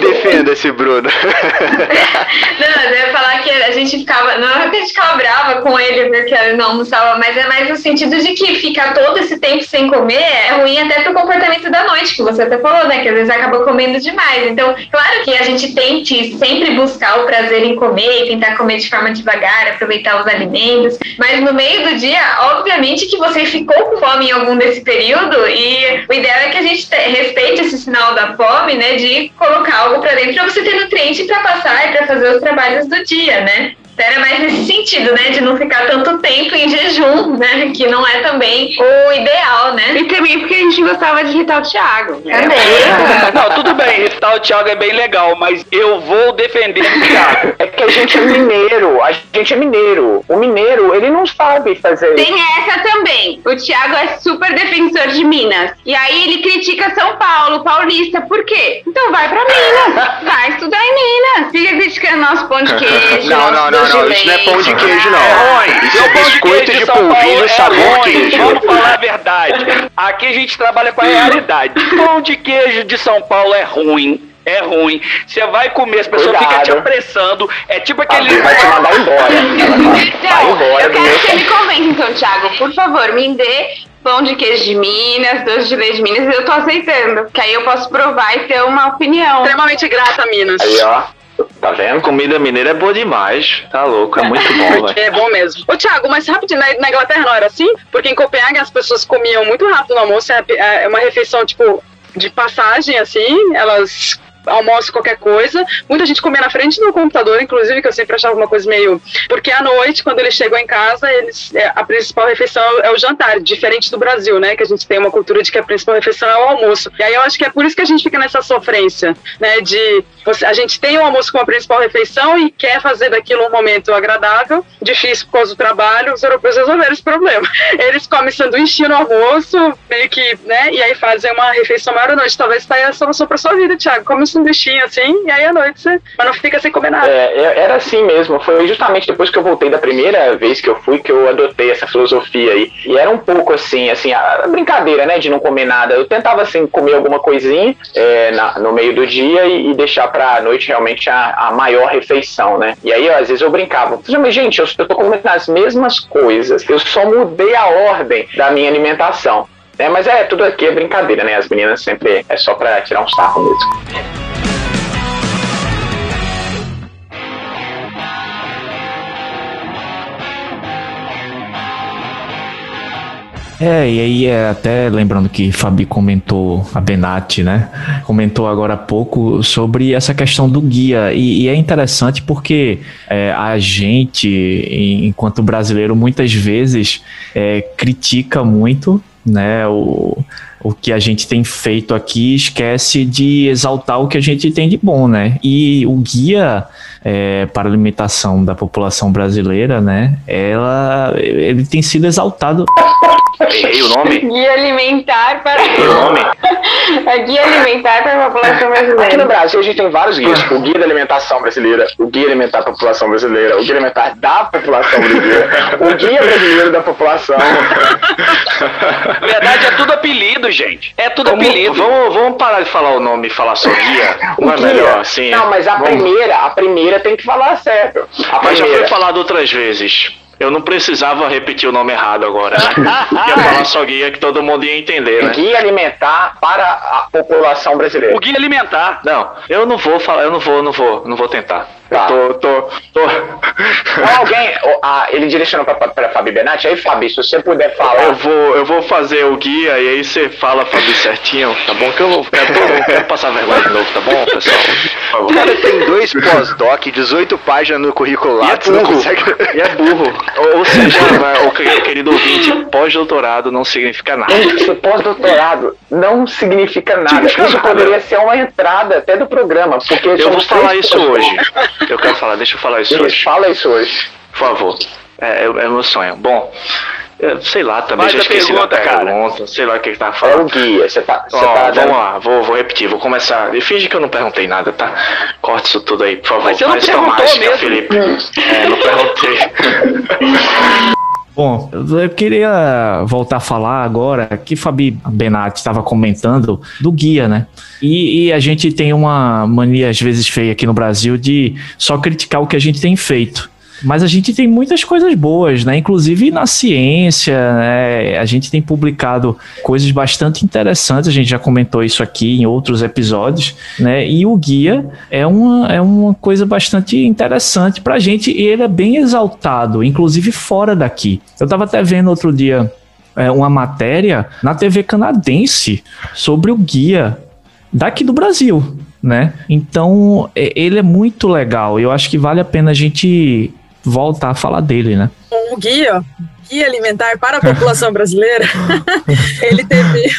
Speaker 6: Defenda esse Bruno.
Speaker 8: Não, eu ia falar que a gente ficava. Não é que a gente ficava brava com ele porque ele não almoçava, mas é mais no sentido de que ficar todo esse tempo sem comer é ruim até pro comportamento da noite, que você até falou, né? Que às vezes acaba comendo demais. Então, claro que a gente tente sempre buscar o prazer em comer e tentar comer de forma devagar, aproveitar os alimentos, mas no meio do dia, obviamente que você ficou com fome em algum desse período e o ideal é que a gente te- respeite esse sinal da fome, né? De colocar algo pra dentro pra você ter nutriente pra passar e pra fazer os trabalhos do dia, né? Era mais nesse sentido, né? De não ficar tanto tempo em jejum, né? Que não é também o ideal, né?
Speaker 9: E também porque a gente gostava de irritar o Thiago. né?
Speaker 3: Não, tudo bem, irritar o Thiago é bem legal, mas eu vou defender o Thiago.
Speaker 4: É que a gente é mineiro, a gente é mineiro. O mineiro, ele não sabe fazer
Speaker 9: Tem essa também. O Thiago é super defensor de Minas. E aí ele critica São Paulo, paulista. Por quê? Então vai pra Minas. Vai estudar em Minas. Fica criticando nosso pão de queijo.
Speaker 6: Não,
Speaker 9: nosso
Speaker 6: não, não, não.
Speaker 9: de
Speaker 6: Isso não é pão de queijo,
Speaker 3: É
Speaker 6: não.
Speaker 3: ruim.
Speaker 6: Isso é
Speaker 3: pão de
Speaker 6: biscoito
Speaker 3: queijo
Speaker 6: de
Speaker 3: São Paulo
Speaker 6: polvilho
Speaker 3: é
Speaker 6: sabor
Speaker 3: ruim.
Speaker 6: queijo.
Speaker 3: Vamos falar a verdade. Aqui a gente trabalha com a realidade. Pão de queijo de São Paulo é ruim. É ruim. Você vai comer, as pessoas
Speaker 4: Cuidado.
Speaker 3: ficam te apressando. É tipo aquele.
Speaker 4: Vai te mandar embora.
Speaker 9: Então,
Speaker 4: embora
Speaker 9: eu quero que você me convença, então, Thiago. Por favor, me dê pão de queijo de Minas, doce de leite de Minas. Eu tô aceitando. Que aí eu posso provar e ter uma opinião.
Speaker 7: Extremamente grata, Minas.
Speaker 4: Aí, ó. Tá vendo?
Speaker 10: Comida mineira é boa demais. Tá louco, é muito bom, velho.
Speaker 7: É bom mesmo. Ô, Thiago, mas rapidinho, na, na Inglaterra não era assim? Porque em Copenhague as pessoas comiam muito rápido no almoço, é, é uma refeição, tipo, de passagem, assim, elas almoçam qualquer coisa. Muita gente comia na frente do computador, inclusive, que eu sempre achava uma coisa meio... Porque à noite, quando eles chegam em casa, eles é, a principal refeição é o jantar, diferente do Brasil, né? Que a gente tem uma cultura de que a principal refeição é o almoço. E aí eu acho que é por isso que a gente fica nessa sofrência, né? De você- a gente tem o almoço como a principal refeição e quer fazer daquilo um momento agradável, difícil por causa do trabalho, os europeus resolveram esse problema. Eles comem sanduíche no almoço, meio que, né? E aí fazem uma refeição maior à noite. Talvez aí a solução pra sua vida, Thiago. Come um sanduichinho assim, e aí à noite você. Mas não fica sem comer nada.
Speaker 4: É, é- era assim mesmo. Foi justamente depois que eu voltei da primeira vez que eu fui que eu adotei essa filosofia aí. E era um pouco assim, assim, a brincadeira, né, de não comer nada. Eu tentava assim comer alguma coisinha é, na- no meio do dia e, e deixar pra noite realmente a, a maior refeição, né? E aí, ó, às vezes eu brincava. Mas, gente, eu, eu tô comendo as mesmas coisas. Eu só mudei a ordem da minha alimentação. É, mas é, tudo aqui é brincadeira, né? As meninas sempre é só pra tirar um sarro mesmo.
Speaker 2: É, e aí é até lembrando que Fabi comentou, a Benatti, né? Comentou agora há pouco sobre essa questão do guia. E, e é interessante porque é, a gente, enquanto brasileiro, muitas vezes é, critica muito, né? O, o que a gente tem feito aqui esquece de exaltar o que a gente tem de bom, né? E o guia é, para a alimentação da população brasileira, né? Ela, ele tem sido exaltado
Speaker 10: Errei o nome?
Speaker 9: Guia alimentar para.
Speaker 10: Errei o nome?
Speaker 9: É guia alimentar para a população
Speaker 4: Aqui no
Speaker 9: brasileira.
Speaker 4: Brasil a gente tem vários guias, tipo o guia da alimentação brasileira, o guia alimentar da população brasileira, o guia alimentar da população brasileira, o guia brasileiro da população.
Speaker 3: Na verdade, é tudo apelido, gente. É tudo
Speaker 10: Vamos,
Speaker 3: apelido.
Speaker 10: vamos, vamos parar de falar o nome e falar só guia? Não é melhor assim?
Speaker 4: Não, mas a
Speaker 10: Vamos-
Speaker 4: primeira, a primeira tem que falar certo. A
Speaker 10: Mas já
Speaker 4: primeira.
Speaker 10: foi falado outras vezes. Eu não precisava repetir o nome errado agora, né? ia falar só guia que todo mundo ia entender, né?
Speaker 4: Guia alimentar para a população brasileira.
Speaker 3: O guia alimentar.
Speaker 10: Não, eu não vou falar, eu não vou, não vou, não vou tentar.
Speaker 4: Tá.
Speaker 10: Tô, tô, tô.
Speaker 4: Alguém, ah, ele direcionou pra, pra Fabi Benatti, aí Fabi, se você puder falar.
Speaker 10: Eu vou, eu vou fazer o guia e aí você fala, Fabi, certinho, tá bom? Que eu não quero, eu quero passar vergonha de novo, tá bom, pessoal?
Speaker 6: O cara tem dois pós-doc, 18 páginas no currículo
Speaker 10: E é
Speaker 6: lá, você não
Speaker 10: burro.
Speaker 6: consegue...
Speaker 10: E é burro. Ou, ou seja, o que- querido ouvinte, pós-doutorado não significa nada.
Speaker 4: Esse pós-doutorado não significa nada.
Speaker 10: Significa
Speaker 4: Isso
Speaker 10: nada.
Speaker 4: poderia ser uma entrada até do programa, porque
Speaker 10: Eu vou falar isso hoje. Eu quero falar, deixa eu falar isso hoje.
Speaker 4: Fala isso hoje.
Speaker 10: Por favor. É, é, é meu sonho. Bom, eu sei lá, também
Speaker 3: Faz
Speaker 10: já esqueci da
Speaker 3: pergunta, cara.
Speaker 10: pergunta, sei lá o que que tava
Speaker 4: É o
Speaker 10: falando.
Speaker 4: guia. Você tá, você
Speaker 10: Ó,
Speaker 4: tá
Speaker 10: vamos lá, vou, vou repetir, vou começar. E finge que eu não perguntei nada, tá? Corta isso tudo aí, por favor.
Speaker 3: Mas você não
Speaker 10: Faz tua
Speaker 3: perguntou
Speaker 10: mágica,
Speaker 3: mesmo.
Speaker 10: Felipe. É, não perguntei.
Speaker 2: Bom, eu queria voltar a falar agora que Fabi Benatti estava comentando do guia, né? E, e a gente tem uma mania, às vezes, feia aqui no Brasil de só criticar o que a gente tem feito. Mas a gente tem muitas coisas boas, né? Inclusive na ciência, né? A gente tem publicado coisas bastante interessantes. A gente já comentou isso aqui em outros episódios, né? E o guia é uma, é uma coisa bastante interessante pra gente e ele é bem exaltado, inclusive fora daqui. Eu tava até vendo outro dia é, uma matéria na TV canadense sobre o guia daqui do Brasil, né? Então, ele é muito legal. Eu acho que vale a pena a gente voltar a falar dele, né?
Speaker 7: o guia, guia alimentar para a população brasileira, ele teve,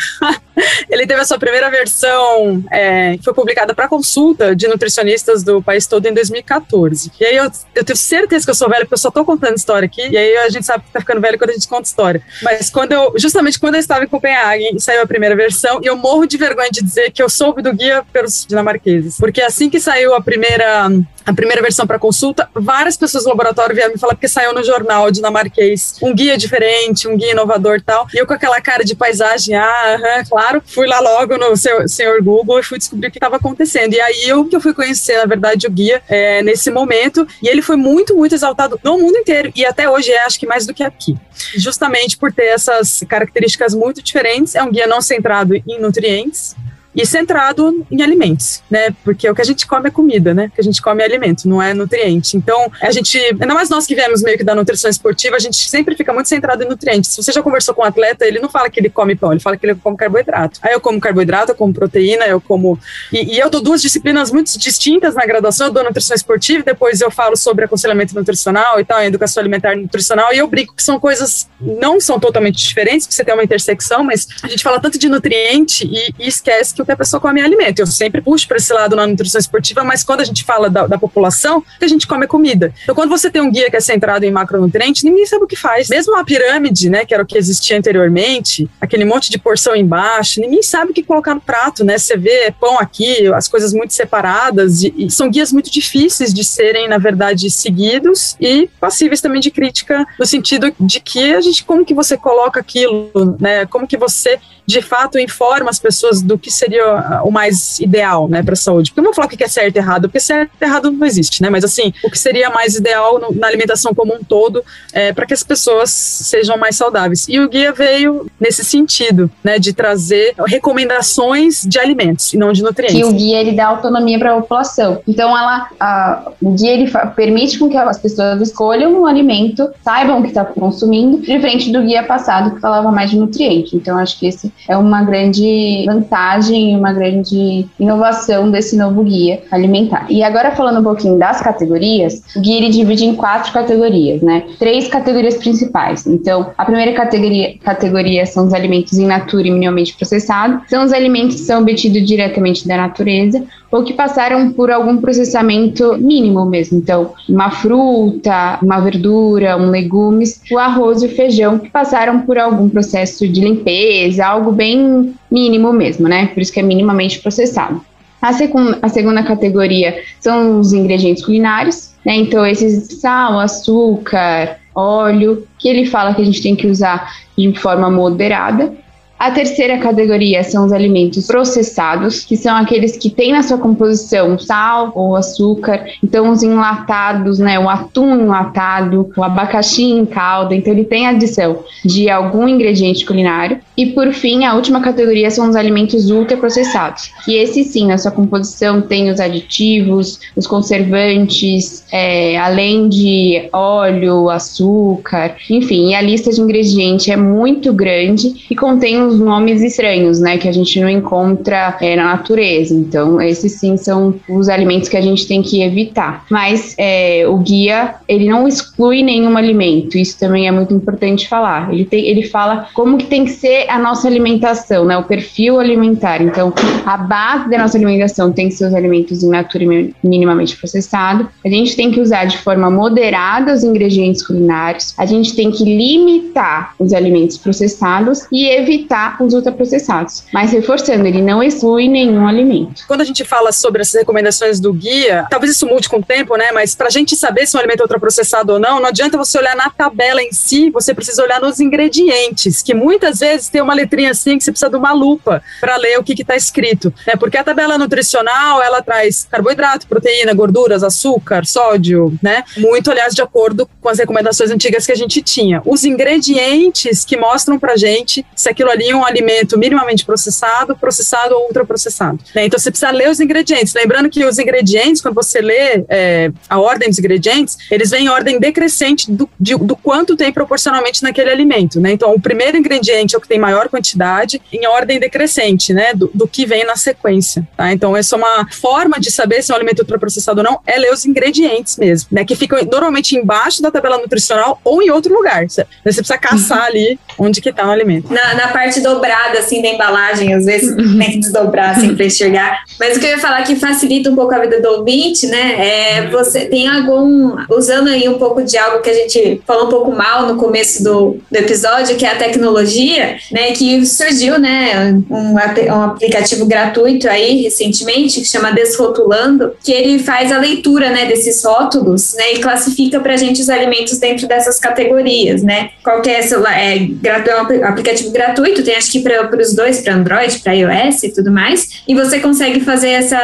Speaker 7: ele teve a sua primeira versão, é, que foi publicada para consulta de nutricionistas do país todo em 2014. E aí eu, eu tenho certeza que eu sou velha, porque eu só tô contando história aqui, e aí a gente sabe que tá ficando velho quando a gente conta história. Mas quando eu, justamente quando eu estava em Copenhague, saiu a primeira versão, e eu morro de vergonha de dizer que eu soube do guia pelos dinamarqueses. Porque assim que saiu a primeira, a primeira versão para consulta, várias pessoas do laboratório vieram me falar porque saiu no jornal dinamarquês um guia diferente, um guia inovador e tal. E eu com aquela cara de paisagem, ah, aham, claro, fui lá logo no seu, senhor Google e fui descobrir o que estava acontecendo. E aí eu que eu fui conhecer, na verdade, o guia é, nesse momento. E ele foi muito, muito exaltado no mundo inteiro. E até hoje é, acho que mais do que aqui. Justamente por ter essas características muito diferentes. É um guia não centrado em nutrientes e centrado em alimentos, né? Porque o que a gente come é comida, né? O que a gente come é alimento, não é nutriente. Então, a gente, ainda mais nós que viemos meio que da nutrição esportiva, a gente sempre fica muito centrado em nutrientes. Se você já conversou com um atleta, ele não fala que ele come pão, ele fala que ele come carboidrato. Aí eu como carboidrato, eu como proteína, eu como. E, e eu dou duas disciplinas muito distintas na graduação, eu dou nutrição esportiva, depois eu falo sobre aconselhamento nutricional e tal, educação alimentar e nutricional, e eu brinco que são coisas não são totalmente diferentes, porque você tem uma intersecção, mas a gente fala tanto de nutriente e, e esquece que que a pessoa come alimento. Eu sempre puxo para esse lado na nutrição esportiva, mas quando a gente fala da, da população, que a gente come é comida. Então, quando você tem um guia que é centrado em macronutrientes, ninguém sabe o que faz. Mesmo a pirâmide, né, que era o que existia anteriormente, aquele monte de porção embaixo, ninguém sabe o que colocar no prato, né? Você vê pão aqui, as coisas muito separadas, e, e são guias muito difíceis de serem, na verdade, seguidos e passíveis também de crítica, no sentido de que a gente, como que você coloca aquilo, né? Como que você de fato informa as pessoas do que seria o mais ideal, né, para a saúde. Porque eu não vou falar o que é certo e errado, porque certo e errado não existe, né? Mas assim, o que seria mais ideal no, na alimentação como um todo, é, para que as pessoas sejam mais saudáveis. E o guia veio nesse sentido, né, de trazer recomendações de alimentos e não de nutrientes.
Speaker 9: que o guia ele dá autonomia para a população. Então ela, a- o guia ele permite com que as pessoas escolham um alimento, saibam o que está consumindo, diferente do guia passado que falava mais de nutriente. Então acho que esse é uma grande vantagem, uma grande inovação desse novo guia alimentar. E agora falando um pouquinho das categorias, o guia ele divide em quatro categorias, né? Três categorias principais. Então a primeira categoria, categoria são os alimentos in natura e minimamente processados. São os alimentos que são obtidos diretamente da natureza ou que passaram por algum processamento mínimo mesmo. Então, uma fruta, uma verdura, um legumes, o arroz e o feijão que passaram por algum processo de limpeza, algo bem mínimo mesmo, né? Por isso que é minimamente processado. A, a segunda categoria são os ingredientes culinários, né? Então, esses sal, açúcar, óleo, que ele fala que a gente tem que usar de forma moderada. A terceira categoria são os alimentos processados, que são aqueles que têm na sua composição sal ou açúcar. Então, os enlatados, né, o atum enlatado, o abacaxi em calda, então ele tem adição de algum ingrediente culinário. E por fim, a última categoria são os alimentos ultraprocessados, que esse sim, na sua composição tem os aditivos, os conservantes, é, além de óleo, açúcar, enfim, e a lista de ingredientes é muito grande e contém os nomes estranhos, né, que a gente não encontra é, na natureza. Então, esses sim são os alimentos que a gente tem que evitar. Mas é, o guia, ele não exclui nenhum alimento, isso também é muito importante falar. Ele, tem, ele fala como que tem que ser a nossa alimentação, né, o perfil alimentar. Então, a base da nossa alimentação tem que ser os alimentos in natura minimamente processados. A gente tem que usar de forma moderada os ingredientes culinários. A gente tem que limitar os alimentos processados e evitar os ultraprocessados. Mas reforçando, ele não exclui nenhum alimento.
Speaker 7: Quando a gente fala sobre essas recomendações do guia, talvez isso mude com o tempo, né? Mas para a gente saber se um alimento é ultraprocessado ou não, não adianta você olhar na tabela em si, você precisa olhar nos ingredientes, que muitas vezes tem uma letrinha assim que você precisa de uma lupa para ler o que está escrito. Né? Porque a tabela nutricional ela traz carboidrato, proteína, gorduras, açúcar, sódio, né? Muito, aliás, de acordo com as recomendações antigas que a gente tinha. Os ingredientes que mostram pra gente se aquilo ali um alimento minimamente processado, processado ou ultraprocessado. Né? Então você precisa ler os ingredientes. Lembrando que os ingredientes, quando você lê é, a ordem dos ingredientes, eles vêm em ordem decrescente do, de, do quanto tem proporcionalmente naquele alimento. Né? Então o primeiro ingrediente é o que tem maior quantidade, em ordem decrescente, né? Do, do que vem na sequência. Tá? Então essa é uma forma de saber se é um alimento ultraprocessado ou não, é ler os ingredientes mesmo, né? Que ficam normalmente embaixo da tabela nutricional ou em outro lugar. Você, precisa caçar ali onde que tá o alimento.
Speaker 8: Na, na parte dobrada, assim, da embalagem, às vezes tem que desdobrar, assim, para enxergar. Mas o que eu ia falar que facilita um pouco a vida do ouvinte, né, é você tem algum, usando aí um pouco de algo que a gente falou um pouco mal no começo do, do episódio, que é a tecnologia, né, que surgiu, né, um, um aplicativo gratuito aí, recentemente, que chama Desrotulando, que ele faz a leitura, né, desses rótulos, né, e classifica pra gente os alimentos dentro dessas categorias, né, qualquer celular, é, é um aplicativo gratuito, tem acho que para os dois, para Android, para iOS e tudo mais, e você consegue fazer essa.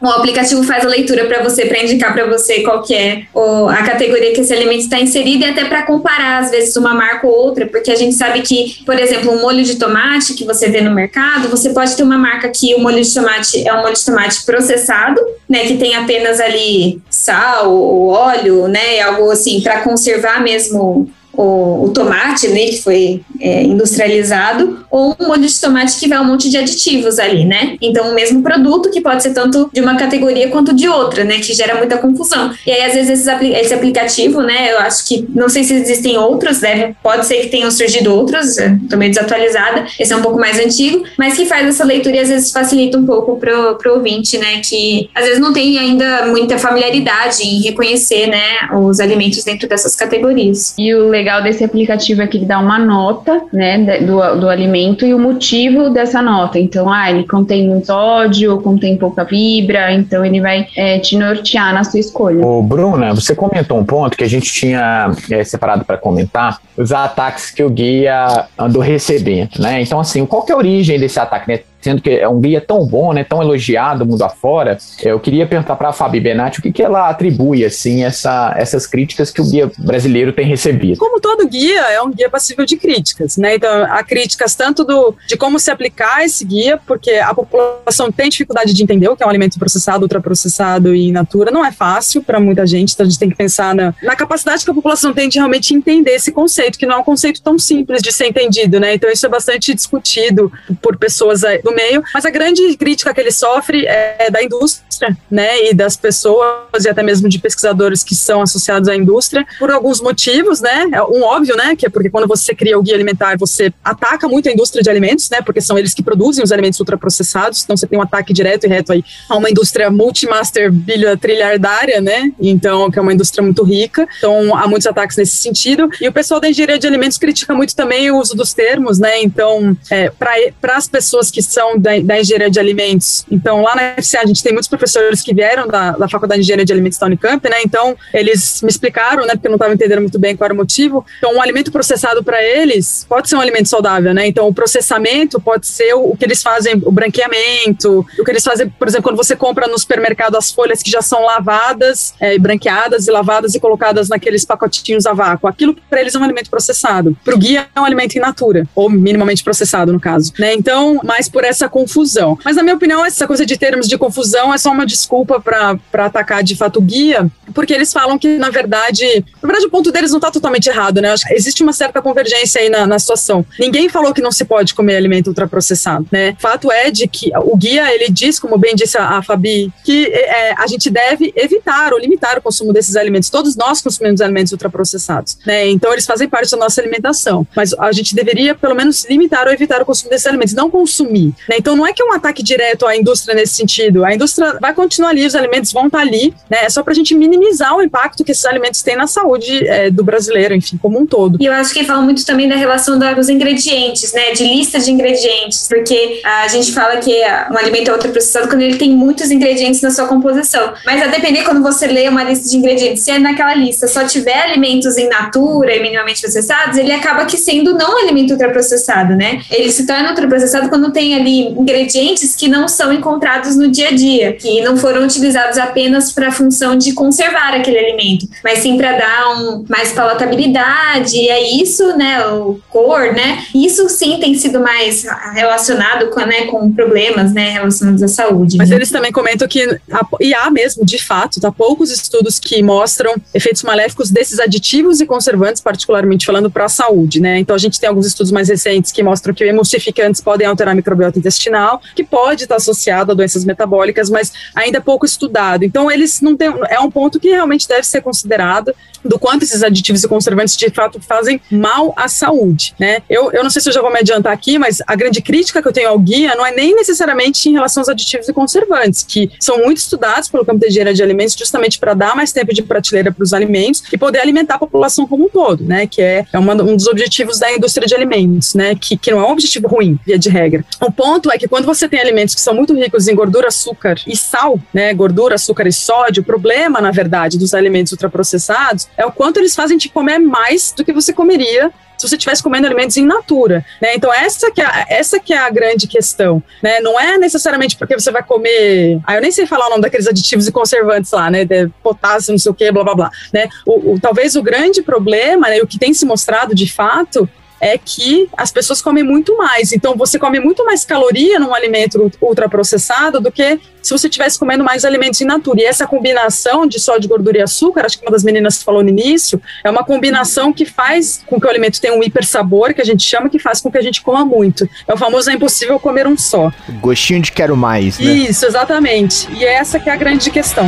Speaker 8: O aplicativo faz a leitura para você, para indicar para você qual que é o, a categoria que esse alimento está inserido e até para comparar, às vezes, uma marca ou outra, porque a gente sabe que, por exemplo, um molho de tomate que você vê no mercado, você pode ter uma marca que o molho de tomate é um molho de tomate processado, né, que tem apenas ali sal ou óleo, né, algo assim, para conservar mesmo o, o, tomate, né, que foi é, industrializado, ou um molho de tomate que vai um monte de aditivos ali, né? Então, o mesmo produto que pode ser tanto de uma categoria quanto de outra, né? Que gera muita confusão. E aí, às vezes, esse aplicativo, né? Eu acho que, não sei se existem outros, deve, pode ser que tenham surgido outros, estou meio desatualizada, esse é um pouco mais antigo, mas que faz essa leitura e às vezes facilita um pouco pro, pro ouvinte, né? Que às vezes não tem ainda muita familiaridade em reconhecer, né? Os alimentos dentro dessas categorias.
Speaker 9: E o legal desse aplicativo é que ele dá uma nota, né, do, do alimento e o motivo dessa nota. Então, ah, ele contém muito sódio, contém pouca fibra, então ele vai é, te nortear na sua escolha.
Speaker 4: Ô, Bruna, você comentou um ponto que a gente tinha é, separado para comentar, os ataques que o guia andou recebendo, né? Então, assim, qual que é a origem desse ataque, né? Sendo que é um guia tão bom, né, tão elogiado mundo afora, eu queria perguntar para a Fabi Benatti o que, que ela atribui assim essa, essas críticas que o guia brasileiro tem recebido.
Speaker 7: Como todo guia, é um guia passível de críticas, né? Então, há críticas tanto do, de como se aplicar esse guia, porque a população tem dificuldade de entender o que é um alimento processado, ultraprocessado e in natura. Não é fácil para muita gente, então a gente tem que pensar na, na capacidade que a população tem de realmente entender esse conceito, que não é um conceito tão simples de ser entendido, né? Então, isso é bastante discutido por pessoas do meio, mas a grande crítica que ele sofre é da indústria, né, e das pessoas e até mesmo de pesquisadores que são associados à indústria por alguns motivos, né? Um óbvio, né, que é porque quando você cria o guia alimentar, você ataca muito a indústria de alimentos, né, porque são eles que produzem os alimentos ultraprocessados, então você tem um ataque direto e reto aí a uma indústria multimaster trilhardária, né? Então, que é uma indústria muito rica. Então, há muitos ataques nesse sentido. E o pessoal da engenharia de alimentos critica muito também o uso dos termos, né? Então, é, para as pessoas que são da, da engenharia de alimentos. Então, lá na FCA, a gente tem muitos professores que vieram da, da Faculdade de Engenharia de Alimentos da Unicamp, né? Então, eles me explicaram, né? Porque eu não estava entendendo muito bem qual era o motivo. Então, um alimento processado para eles pode ser um alimento saudável, né? Então, o processamento pode ser o, o que eles fazem, o branqueamento, o que eles fazem, por exemplo, quando você compra no supermercado as folhas que já são lavadas, é, branqueadas e lavadas e colocadas naqueles pacotinhos a vácuo. Aquilo para eles é um alimento processado. Para o guia é um alimento in natura, ou minimamente processado, no caso. Né? Então, mais por essa confusão. Mas, na minha opinião, essa coisa de termos de confusão é só uma desculpa para atacar de fato o guia, porque eles falam que, na verdade, na verdade, o ponto deles não está totalmente errado, né? Existe uma certa convergência aí na, na situação. Ninguém falou que não se pode comer alimento ultraprocessado, né? Fato é de que o guia, ele diz, como bem disse a, a Fabi, que é, a gente deve evitar ou limitar o consumo desses alimentos. Todos nós consumimos alimentos ultraprocessados, né? Então, eles fazem parte da nossa alimentação. Mas a gente deveria, pelo menos, limitar ou evitar o consumo desses alimentos, não consumir, né? Então, não é que é um ataque direto à indústria nesse sentido. A indústria vai continuar ali, os alimentos vão estar ali, né? É só para a gente minimizar o impacto que esses alimentos têm na saúde é, do brasileiro, enfim, como um todo.
Speaker 8: E eu acho que fala muito também da relação dos ingredientes, né? De lista de ingredientes, porque a gente fala que um alimento é ultraprocessado quando ele tem muitos ingredientes na sua composição. Mas a depender quando você lê uma lista de ingredientes, se é naquela lista só tiver alimentos em natura e minimamente processados, ele acaba que sendo não alimento ultraprocessado, né? Ele se torna ultraprocessado quando tem ali ingredientes que não são encontrados no dia a dia, que não foram utilizados apenas para a função de conservar aquele alimento, mas sim para dar um mais palatabilidade, e é isso, né, o cor, né? Isso sim tem sido mais relacionado com, né, com problemas, né, relacionados à saúde.
Speaker 7: Mas
Speaker 8: né?
Speaker 7: eles também comentam que e há mesmo, de fato, tá poucos estudos que mostram efeitos maléficos desses aditivos e conservantes, particularmente falando para a saúde, né? Então a gente tem alguns estudos mais recentes que mostram que emulsificantes podem alterar a microbiota intestinal, que pode estar associado a doenças metabólicas, mas ainda é pouco estudado. Então eles não têm, é um ponto que realmente deve ser considerado do quanto esses aditivos e conservantes de fato fazem mal à saúde, né? Eu, eu não sei se eu já vou me adiantar aqui, mas a grande crítica que eu tenho ao guia não é nem necessariamente em relação aos aditivos e conservantes, que são muito estudados pelo campo de engenharia de alimentos justamente para dar mais tempo de prateleira para os alimentos e poder alimentar a população como um todo, né? Que é, é uma, um dos objetivos da indústria de alimentos, né? Que, que não é um objetivo ruim, via de regra. O ponto é que quando você tem alimentos que são muito ricos em gordura, açúcar e sal, né? Gordura, açúcar e sódio, o problema, na verdade, dos alimentos ultraprocessados é o quanto eles fazem te comer mais do que você comeria se você estivesse comendo alimentos in natura, né? Então essa que é, essa que é a grande questão, né? Não é necessariamente porque você vai comer, ah, eu nem sei falar o nome daqueles aditivos e conservantes lá, né? De potássio, não sei o que, blá blá blá, né? O, o, talvez o grande problema, né, o que tem se mostrado de fato é que as pessoas comem muito mais. Então, você come muito mais caloria num alimento ultraprocessado do que se você estivesse comendo mais alimentos in natura. E essa combinação de sódio, gordura e açúcar, acho que uma das meninas falou no início, é uma combinação que faz com que o alimento tenha um hiper sabor, que a gente chama, que faz com que a gente coma muito. É o famoso é impossível comer um só.
Speaker 1: Gostinho de quero mais, né?
Speaker 7: Isso, exatamente. E essa que é a grande questão.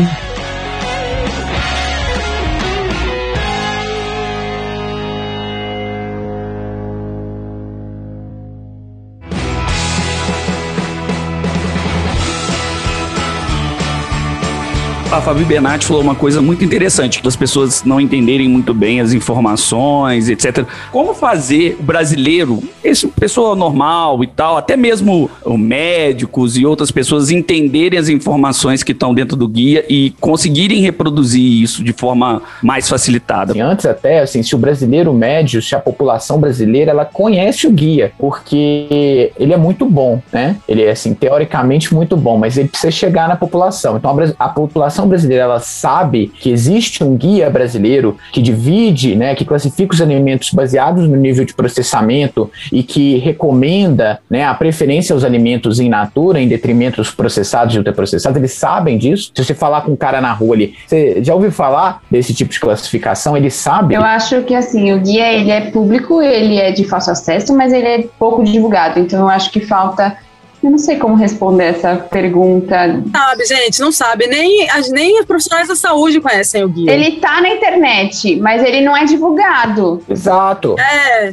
Speaker 3: A Fabi Bernatti falou uma coisa muito interessante, das pessoas não entenderem muito bem as informações, etc. Como fazer o brasileiro, esse pessoa normal e tal, até mesmo médicos e outras pessoas entenderem as informações que estão dentro do guia e conseguirem reproduzir isso de forma mais facilitada.
Speaker 4: Antes até, assim, se o brasileiro médio, se a população brasileira, ela conhece o guia, porque ele é muito bom, né? Ele é, assim, teoricamente muito bom, mas ele precisa chegar na população. Então, a, a população brasileira ela sabe que existe um guia brasileiro que divide, né, que classifica os alimentos baseados no nível de processamento e que recomenda, né, a preferência aos alimentos in natura em detrimento dos processados e ultraprocessados, eles sabem disso. Se você falar com um cara na rua ali, você já ouviu falar desse tipo de classificação? Ele sabe?
Speaker 9: Eu acho que assim, o guia ele é público, ele é de fácil acesso, mas ele é pouco divulgado. Então eu acho que falta eu não sei como responder essa pergunta.
Speaker 7: Sabe, gente, não sabe. Nem, nem os profissionais da saúde conhecem o guia.
Speaker 9: Ele tá na internet, mas ele não é divulgado.
Speaker 4: Exato.
Speaker 7: É.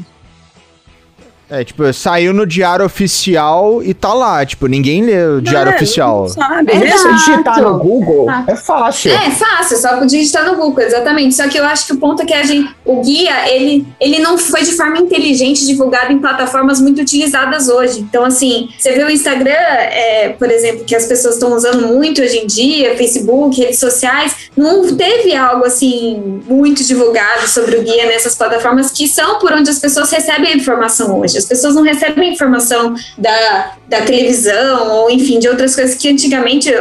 Speaker 1: É, tipo, saiu no diário oficial e tá lá. Tipo, ninguém lê o diário
Speaker 7: É,
Speaker 1: oficial.
Speaker 7: sabe.
Speaker 4: É, se digitar no Google,
Speaker 9: Ah.
Speaker 4: é fácil.
Speaker 8: É fácil, só podia digitar no Google, exatamente. Só que eu acho que o ponto é que a gente, o guia, ele, ele não foi de forma inteligente divulgado em plataformas muito utilizadas hoje. Então, assim, você vê o Instagram, é, por exemplo, que as pessoas estão usando muito hoje em dia, Facebook, redes sociais, não teve algo assim muito divulgado sobre o guia nessas plataformas que são por onde as pessoas recebem a informação hoje. As pessoas não recebem informação da, da televisão ou, enfim, de outras coisas que antigamente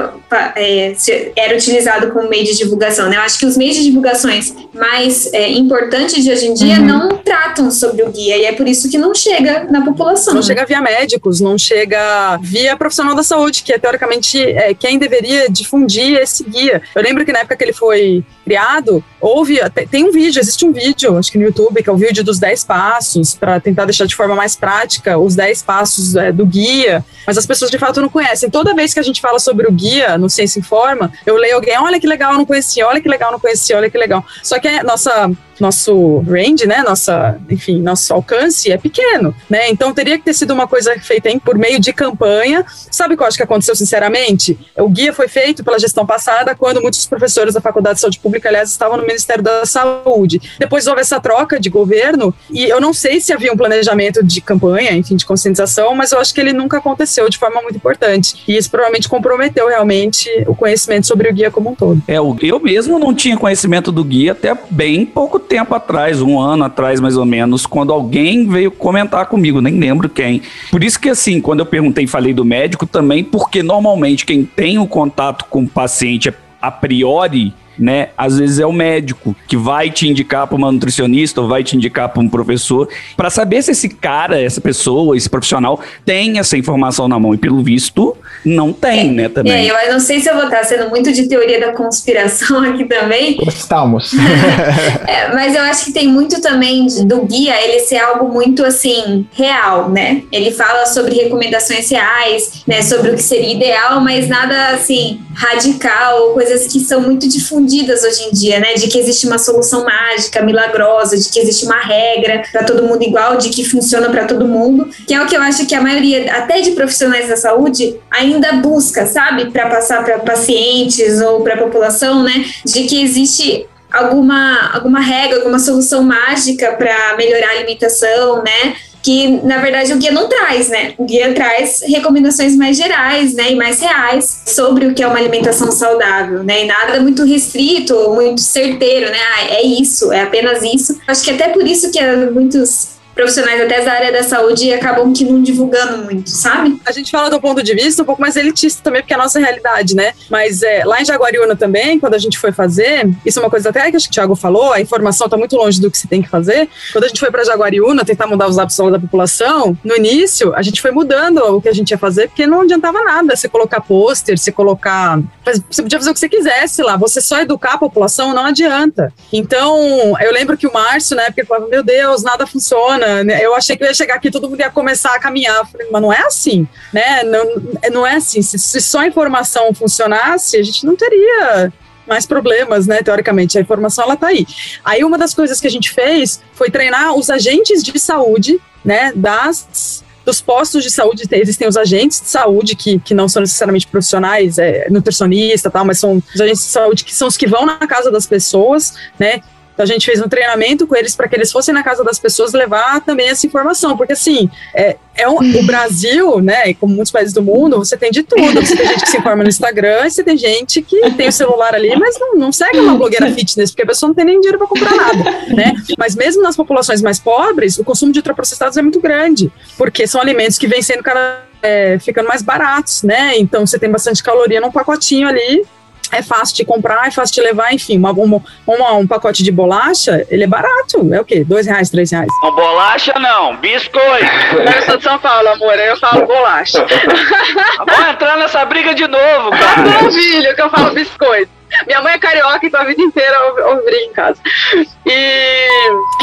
Speaker 8: é, era utilizado como meio de divulgação. Né? Eu acho que os meios de divulgações mais é, importantes de hoje em dia não tratam sobre o guia e é por isso que não chega na população.
Speaker 7: Não
Speaker 8: né?
Speaker 7: chega via médicos, não chega via profissional da saúde, que é teoricamente é, quem deveria difundir esse guia. Eu lembro que na época que ele foi criado, houve. te- Tem um vídeo, existe um vídeo, acho que no YouTube, que é o vídeo dos 10 passos, para tentar deixar de forma mais prática os 10 passos é, do guia, mas as pessoas de fato não conhecem. Toda vez que a gente fala sobre o guia no Ciência Informa, eu leio alguém, olha que legal, não conhecia, olha que legal, não conhecia, olha que legal. Só que a nossa nosso range, né, nossa, enfim, nosso alcance é pequeno, né? Então teria que ter sido uma coisa feita em, por meio de campanha. Sabe o que eu acho que aconteceu sinceramente? O guia foi feito pela gestão passada, quando muitos professores da Faculdade de Saúde Pública, aliás, estavam no Ministério da Saúde. Depois houve essa troca de governo e eu não sei se havia um planejamento de campanha, enfim, de conscientização, mas eu acho que ele nunca aconteceu de forma muito importante. E isso provavelmente comprometeu realmente o conhecimento sobre o guia como um todo.
Speaker 3: É, eu mesmo não tinha conhecimento do guia até bem pouco tempo atrás, um ano atrás mais ou menos, quando alguém veio comentar comigo, nem lembro quem. Por isso que assim, quando eu perguntei falei do médico também, porque normalmente quem tem o contato com o paciente a priori né? Às vezes é o médico que vai te indicar para uma nutricionista ou vai te indicar para um professor para saber se esse cara, essa pessoa, esse profissional tem essa informação na mão e pelo visto não tem, né? Também.
Speaker 8: É, eu não sei se eu vou estar sendo muito de teoria da conspiração aqui também,
Speaker 4: Estamos.
Speaker 8: É, mas eu acho que tem muito também de- do guia ele ser algo muito assim real, né? Ele fala sobre recomendações reais, né? Sobre o que seria ideal, mas nada assim radical ou coisas que são muito difundidas hoje em dia, né? De que existe uma solução mágica, milagrosa, de que existe uma regra para todo mundo igual, de que funciona para todo mundo, que é o que eu acho que a maioria, até de profissionais da saúde, ainda busca, sabe? Para passar para pacientes ou para a população, né? De que existe alguma, alguma regra, alguma solução mágica para melhorar a alimentação, né? Que na verdade o guia não traz, né? O guia traz recomendações mais gerais, né? E mais reais sobre o que é uma alimentação saudável, né? E nada muito restrito, muito certeiro, né? Ah, é isso, é apenas isso. Acho que até por isso que ah, muitos profissionais até da área da saúde acabam que não divulgando muito, sabe?
Speaker 7: A gente fala do ponto de vista um pouco mais elitista também, porque é a nossa realidade, né? Mas é, lá em Jaguariúna também, quando a gente foi fazer, isso é uma coisa até que acho que o Thiago falou, a informação está muito longe do que se tem que fazer. Quando a gente foi para Jaguariúna tentar mudar os hábitos da população, no início a gente foi mudando o que a gente ia fazer, porque não adiantava nada você colocar pôster, você colocar. Você podia fazer o que você quisesse lá, você só educar a população não adianta. Então, eu lembro que o Márcio, na época, falava: Meu Deus, nada funciona. Né? Eu achei que ia chegar aqui todo mundo ia começar a caminhar. Falei, mas não é assim, né? Não, não é assim. Se, se só a informação funcionasse, a gente não teria mais problemas, né? Teoricamente, a informação ela tá aí. Aí uma das coisas que a gente fez foi treinar os agentes de saúde, né? Das dos postos de saúde, tem- existem os agentes de saúde que, que não são necessariamente profissionais, é, nutricionista tal, mas são os agentes de saúde que são os que vão na casa das pessoas, né? Então a gente fez um treinamento com eles para que eles fossem na casa das pessoas levar também essa informação, porque assim, é, é um- o Brasil, né, e como muitos países do mundo, você tem de tudo. Você tem gente que se informa no Instagram, você tem gente que tem o celular ali, mas não, não segue uma blogueira fitness, porque a pessoa não tem nem dinheiro para comprar nada, né? Mas mesmo nas populações mais pobres, o consumo de ultraprocessados é muito grande, porque são alimentos que vêm sendo cada é, ficando mais baratos, né? Então você tem bastante caloria num pacotinho ali. É fácil de comprar, é fácil de levar, enfim, uma, uma- uma- um pacote de bolacha, ele é barato, é o quê? Dois reais, três reais.
Speaker 6: Não, bolacha não, biscoito.
Speaker 7: Eu sou de São Paulo, amor, aí eu falo bolacha.
Speaker 6: Vamos entrar nessa briga de novo, cara.
Speaker 7: Filho, que eu falo biscoito. Minha mãe é carioca, então a vida inteira eu, brigo em casa. E,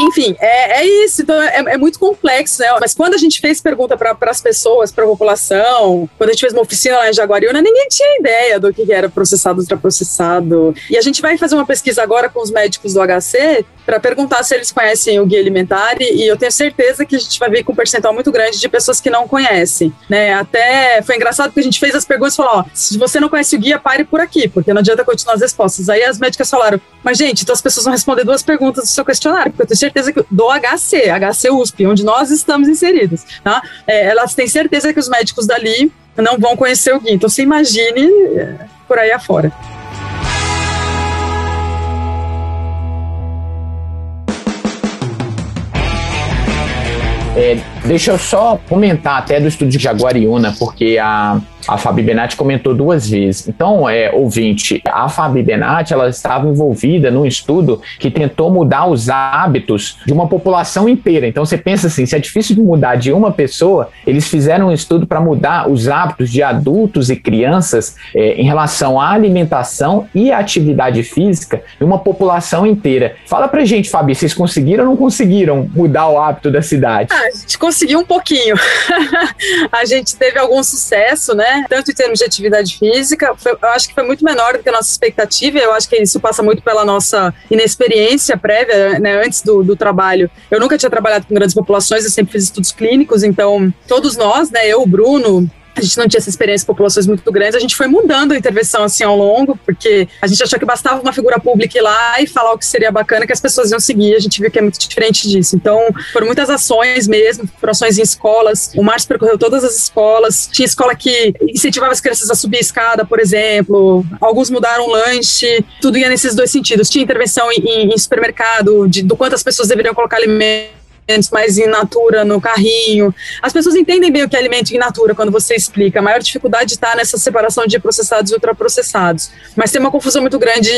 Speaker 7: enfim, é, é isso. Então é, é muito complexo, né? Mas quando a gente fez pergunta para as pessoas, para a população, quando a gente fez uma oficina lá em Jaguariúna, ninguém tinha ideia do que era processado, ultraprocessado. E a gente vai fazer uma pesquisa agora com os médicos do HC para perguntar se eles conhecem o guia alimentar e, e eu tenho certeza que a gente vai ver com um percentual muito grande de pessoas que não conhecem, né? Até foi engraçado porque a gente fez as perguntas e falou, ó, se você não conhece o guia, pare por aqui, porque não adianta continuar as respostas. Aí as médicas falaram, mas gente, então as pessoas vão responder duas perguntas do seu questionário, porque eu tenho certeza que do HC, HC USP, onde nós estamos inseridos, tá? É, elas têm certeza que os médicos dali não vão conhecer o guia. Então você imagine é, por aí afora.
Speaker 4: É, deixa eu só comentar até do estudo de Jaguariúna, porque a, a Fabi Benatti comentou duas vezes. Então, é, ouvinte, a Fabi Benatti, ela estava envolvida num estudo que tentou mudar os hábitos de uma população inteira. Então, você pensa assim, se é difícil de mudar de uma pessoa, eles fizeram um estudo para mudar os hábitos de adultos e crianças é, em relação à alimentação e à atividade física de uma população inteira. Fala pra gente, Fabi, vocês conseguiram ou não conseguiram mudar o hábito da cidade?
Speaker 7: Ah, a gente conseguiu um pouquinho. a gente teve algum sucesso, né? Tanto em termos de atividade física, foi, eu acho que foi muito menor do que a nossa expectativa. Eu acho que isso passa muito pela nossa inexperiência prévia, né? Antes do, do trabalho. Eu nunca tinha trabalhado com grandes populações, eu sempre fiz estudos clínicos, então todos nós, né? Eu, o Bruno, a gente não tinha essa experiência com populações muito grandes, a gente foi mudando a intervenção assim ao longo, porque a gente achou que bastava uma figura pública ir lá e falar o que seria bacana que as pessoas iam seguir, a gente viu que é muito diferente disso. Então, foram muitas ações mesmo, foram ações em escolas, o Márcio percorreu todas as escolas, tinha escola que incentivava as crianças a subir a escada, por exemplo, alguns mudaram o lanche, tudo ia nesses dois sentidos. Tinha intervenção em, em supermercado, de, do quanto as pessoas deveriam colocar alimentos mais in natura no carrinho. As pessoas entendem bem o que é alimento in natura quando você explica. A maior dificuldade está nessa separação de processados e ultraprocessados. Mas tem uma confusão muito grande,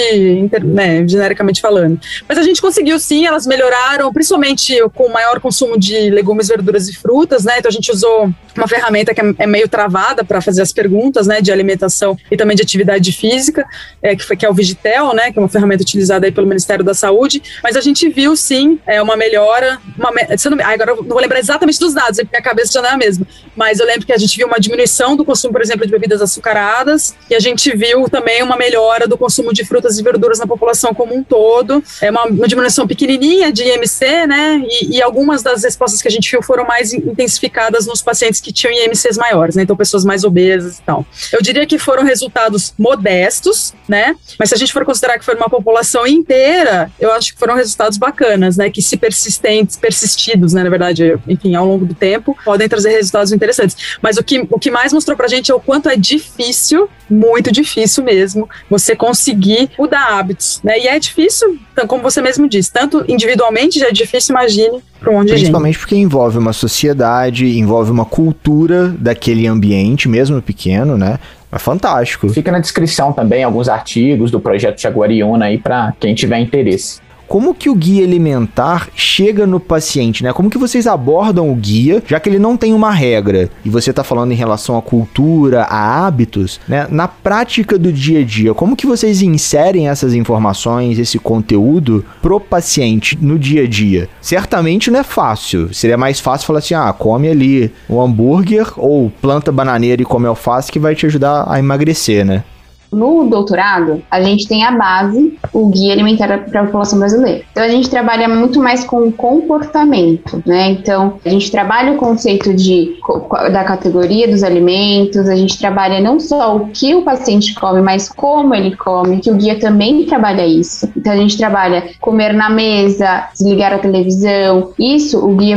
Speaker 7: né, genericamente falando. Mas a gente conseguiu sim, elas melhoraram, principalmente com o maior consumo de legumes, verduras e frutas, né? Então a gente usou uma ferramenta que é meio travada para fazer as perguntas, né, de alimentação e também de atividade física, é, que, foi, que é o Vigitel, né, que é uma ferramenta utilizada aí pelo Ministério da Saúde. Mas a gente viu sim é, uma melhora, uma não, agora eu não vou lembrar exatamente dos dados, minha cabeça já não é a mesma. Mas eu lembro que a gente viu uma diminuição do consumo, por exemplo, de bebidas açucaradas, e a gente viu também uma melhora do consumo de frutas e verduras na população como um todo. É uma, uma diminuição pequenininha de IMC, né? E, e, algumas das respostas que a gente viu foram mais intensificadas nos pacientes que tinham IMCs maiores, né? Então, pessoas mais obesas e tal. Eu diria que foram resultados modestos, né? Mas se a gente for considerar que foi uma população inteira, eu acho que foram resultados bacanas, né? Que se persistentes, persistentes assistidos, né, na verdade, enfim, ao longo do tempo, podem trazer resultados interessantes. Mas o que, o que mais mostrou pra gente é o quanto é difícil, muito difícil mesmo, você conseguir mudar hábitos, né? E é difícil, então, como você mesmo disse, tanto individualmente já é difícil, imagine para um monte de
Speaker 1: Principalmente porque envolve uma sociedade, envolve uma cultura daquele ambiente, mesmo pequeno, né? É fantástico.
Speaker 4: Fica na descrição também alguns artigos do projeto Jaguariúna aí para quem tiver interesse
Speaker 1: como que o guia alimentar chega no paciente, né? Como que vocês abordam o guia, já que ele não tem uma regra, e você está falando em relação à cultura, a hábitos, né? Na prática do dia a dia, como que vocês inserem essas informações, esse conteúdo pro paciente no dia a dia? Certamente não é fácil. Seria mais fácil falar assim: "Ah, come ali um hambúrguer ou planta bananeira e come alface que vai te ajudar a emagrecer", né?
Speaker 9: No doutorado, a gente tem a base, o guia alimentar para a população brasileira. Então, a gente trabalha muito mais com comportamento, né? Então, a gente trabalha o conceito de, da categoria dos alimentos, a gente trabalha não só o que o paciente come, mas como ele come, que o guia também trabalha isso. Então, a gente trabalha comer na mesa, desligar a televisão. Isso, o guia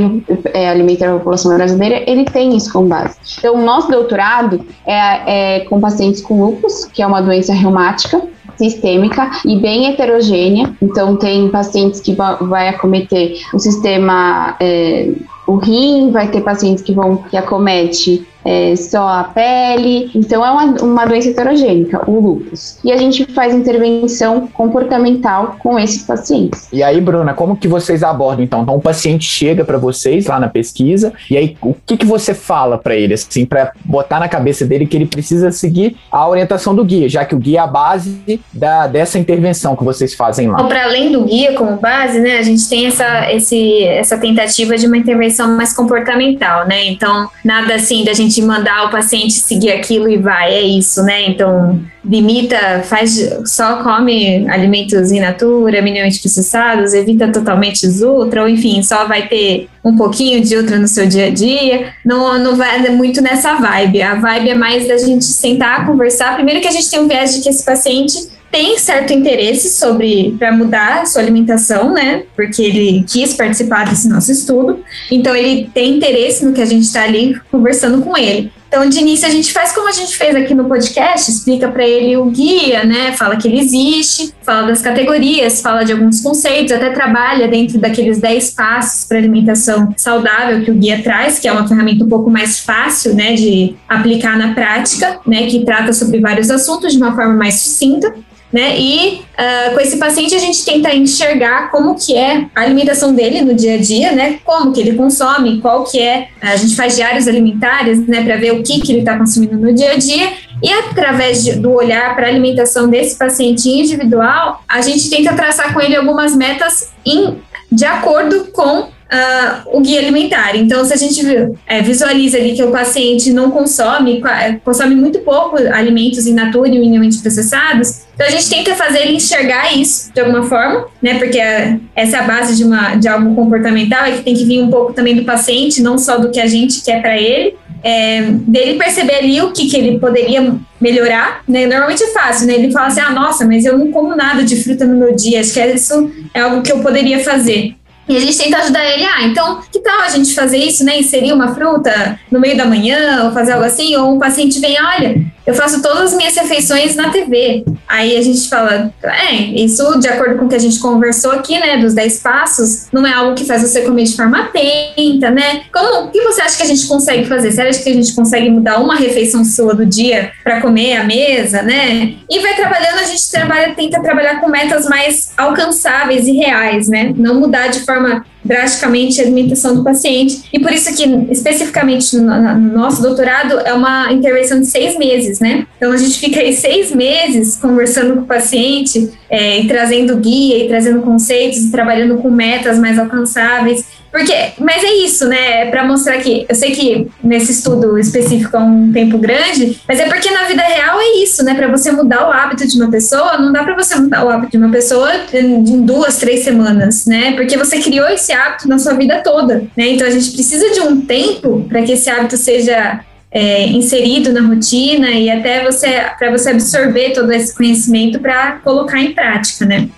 Speaker 9: é, alimentar a população brasileira, ele tem isso como base. Então, o nosso doutorado é, é com pacientes com lupus, que é uma doença reumática sistêmica e bem heterogênea. Então, tem pacientes que vai acometer o sistema, é, o rim, vai ter pacientes que vão que acomete é, só a pele. Então, é uma, uma doença heterogênica, o lúpus. E a gente faz intervenção comportamental com esses pacientes.
Speaker 4: E aí, Bruna, como que vocês abordam então? Então, o paciente chega para vocês lá na pesquisa, e aí o que, que você fala para ele, assim, para botar na cabeça dele que ele precisa seguir a orientação do guia, já que o guia é a base da, dessa intervenção que vocês fazem lá?
Speaker 8: Então, para além do guia como base, né, a gente tem essa, esse, essa tentativa de uma intervenção mais comportamental, né? Então, nada assim da gente mandar o paciente seguir aquilo e vai, é isso, né? Então, limita, faz, só come alimentos in natura, minimamente processados, evita totalmente os ultra, ou enfim, só vai ter um pouquinho de ultra no seu dia a dia. Não, não vai muito nessa vibe. A vibe é mais da gente sentar, conversar. Primeiro que a gente tem um viés de que esse paciente tem certo interesse sobre para mudar sua alimentação, né? Porque ele quis participar desse nosso estudo. Então ele tem interesse no que a gente está ali conversando com ele. Então, de início, a gente faz como a gente fez aqui no podcast, explica para ele o guia, né? Fala que ele existe, fala das categorias, fala de alguns conceitos, até trabalha dentro daqueles 10 passos para alimentação saudável que o guia traz, que é uma ferramenta um pouco mais fácil, né, de aplicar na prática, né, que trata sobre vários assuntos de uma forma mais sucinta né? E uh, com esse paciente a gente tenta enxergar como que é a alimentação dele no dia a dia, né? Como que ele consome, qual que é, a gente faz diários alimentares, né? Para ver o que que ele está consumindo no dia a dia e através de, do olhar para a alimentação desse paciente individual, a gente tenta traçar com ele algumas metas em, de acordo com uh, o guia alimentar. Então, se a gente é, visualiza ali que o paciente não consome, é, consome muito pouco alimentos in natura e minimamente processados, então a gente tenta fazer ele enxergar isso de alguma forma, né? Porque a, essa é a base de, uma, de algo comportamental, é que tem que vir um pouco também do paciente, não só do que a gente quer para ele. É, dele perceber ali o que, que ele poderia melhorar, né? Normalmente é fácil, né? Ele fala assim, ah, nossa, mas eu não como nada de fruta no meu dia, acho que isso é algo que eu poderia fazer. E a gente tenta ajudar ele, ah, então que tal a gente fazer isso, né? Inserir uma fruta no meio da manhã, ou fazer algo assim, ou um paciente vem, olha, eu faço todas as minhas refeições na TV. Aí a gente fala, é, isso de acordo com o que a gente conversou aqui, né, dos 10 passos, não é algo que faz você comer de forma atenta, né? Como, o que você acha que a gente consegue fazer? Você acha que a gente consegue mudar uma refeição sua do dia para comer à mesa, né? E vai trabalhando, a gente trabalha, tenta trabalhar com metas mais alcançáveis e reais, né? Não mudar de forma drasticamente a alimentação do paciente. E por isso que, especificamente no, no, nosso doutorado, é uma intervenção de seis meses, né? Então a gente fica aí seis meses conversando com o paciente, é, e trazendo guia, e trazendo conceitos, e trabalhando com metas mais alcançáveis. Porque, mas é isso, né? É para mostrar que eu sei que nesse estudo específico é um tempo grande, mas é porque na vida real é isso, né? Para você mudar o hábito de uma pessoa, não dá para você mudar o hábito de uma pessoa em duas, três semanas, né? Porque você criou esse hábito na sua vida toda, né? Então a gente precisa de um tempo para que esse hábito seja é, inserido na rotina e até você para você absorver todo esse conhecimento para colocar em prática, né?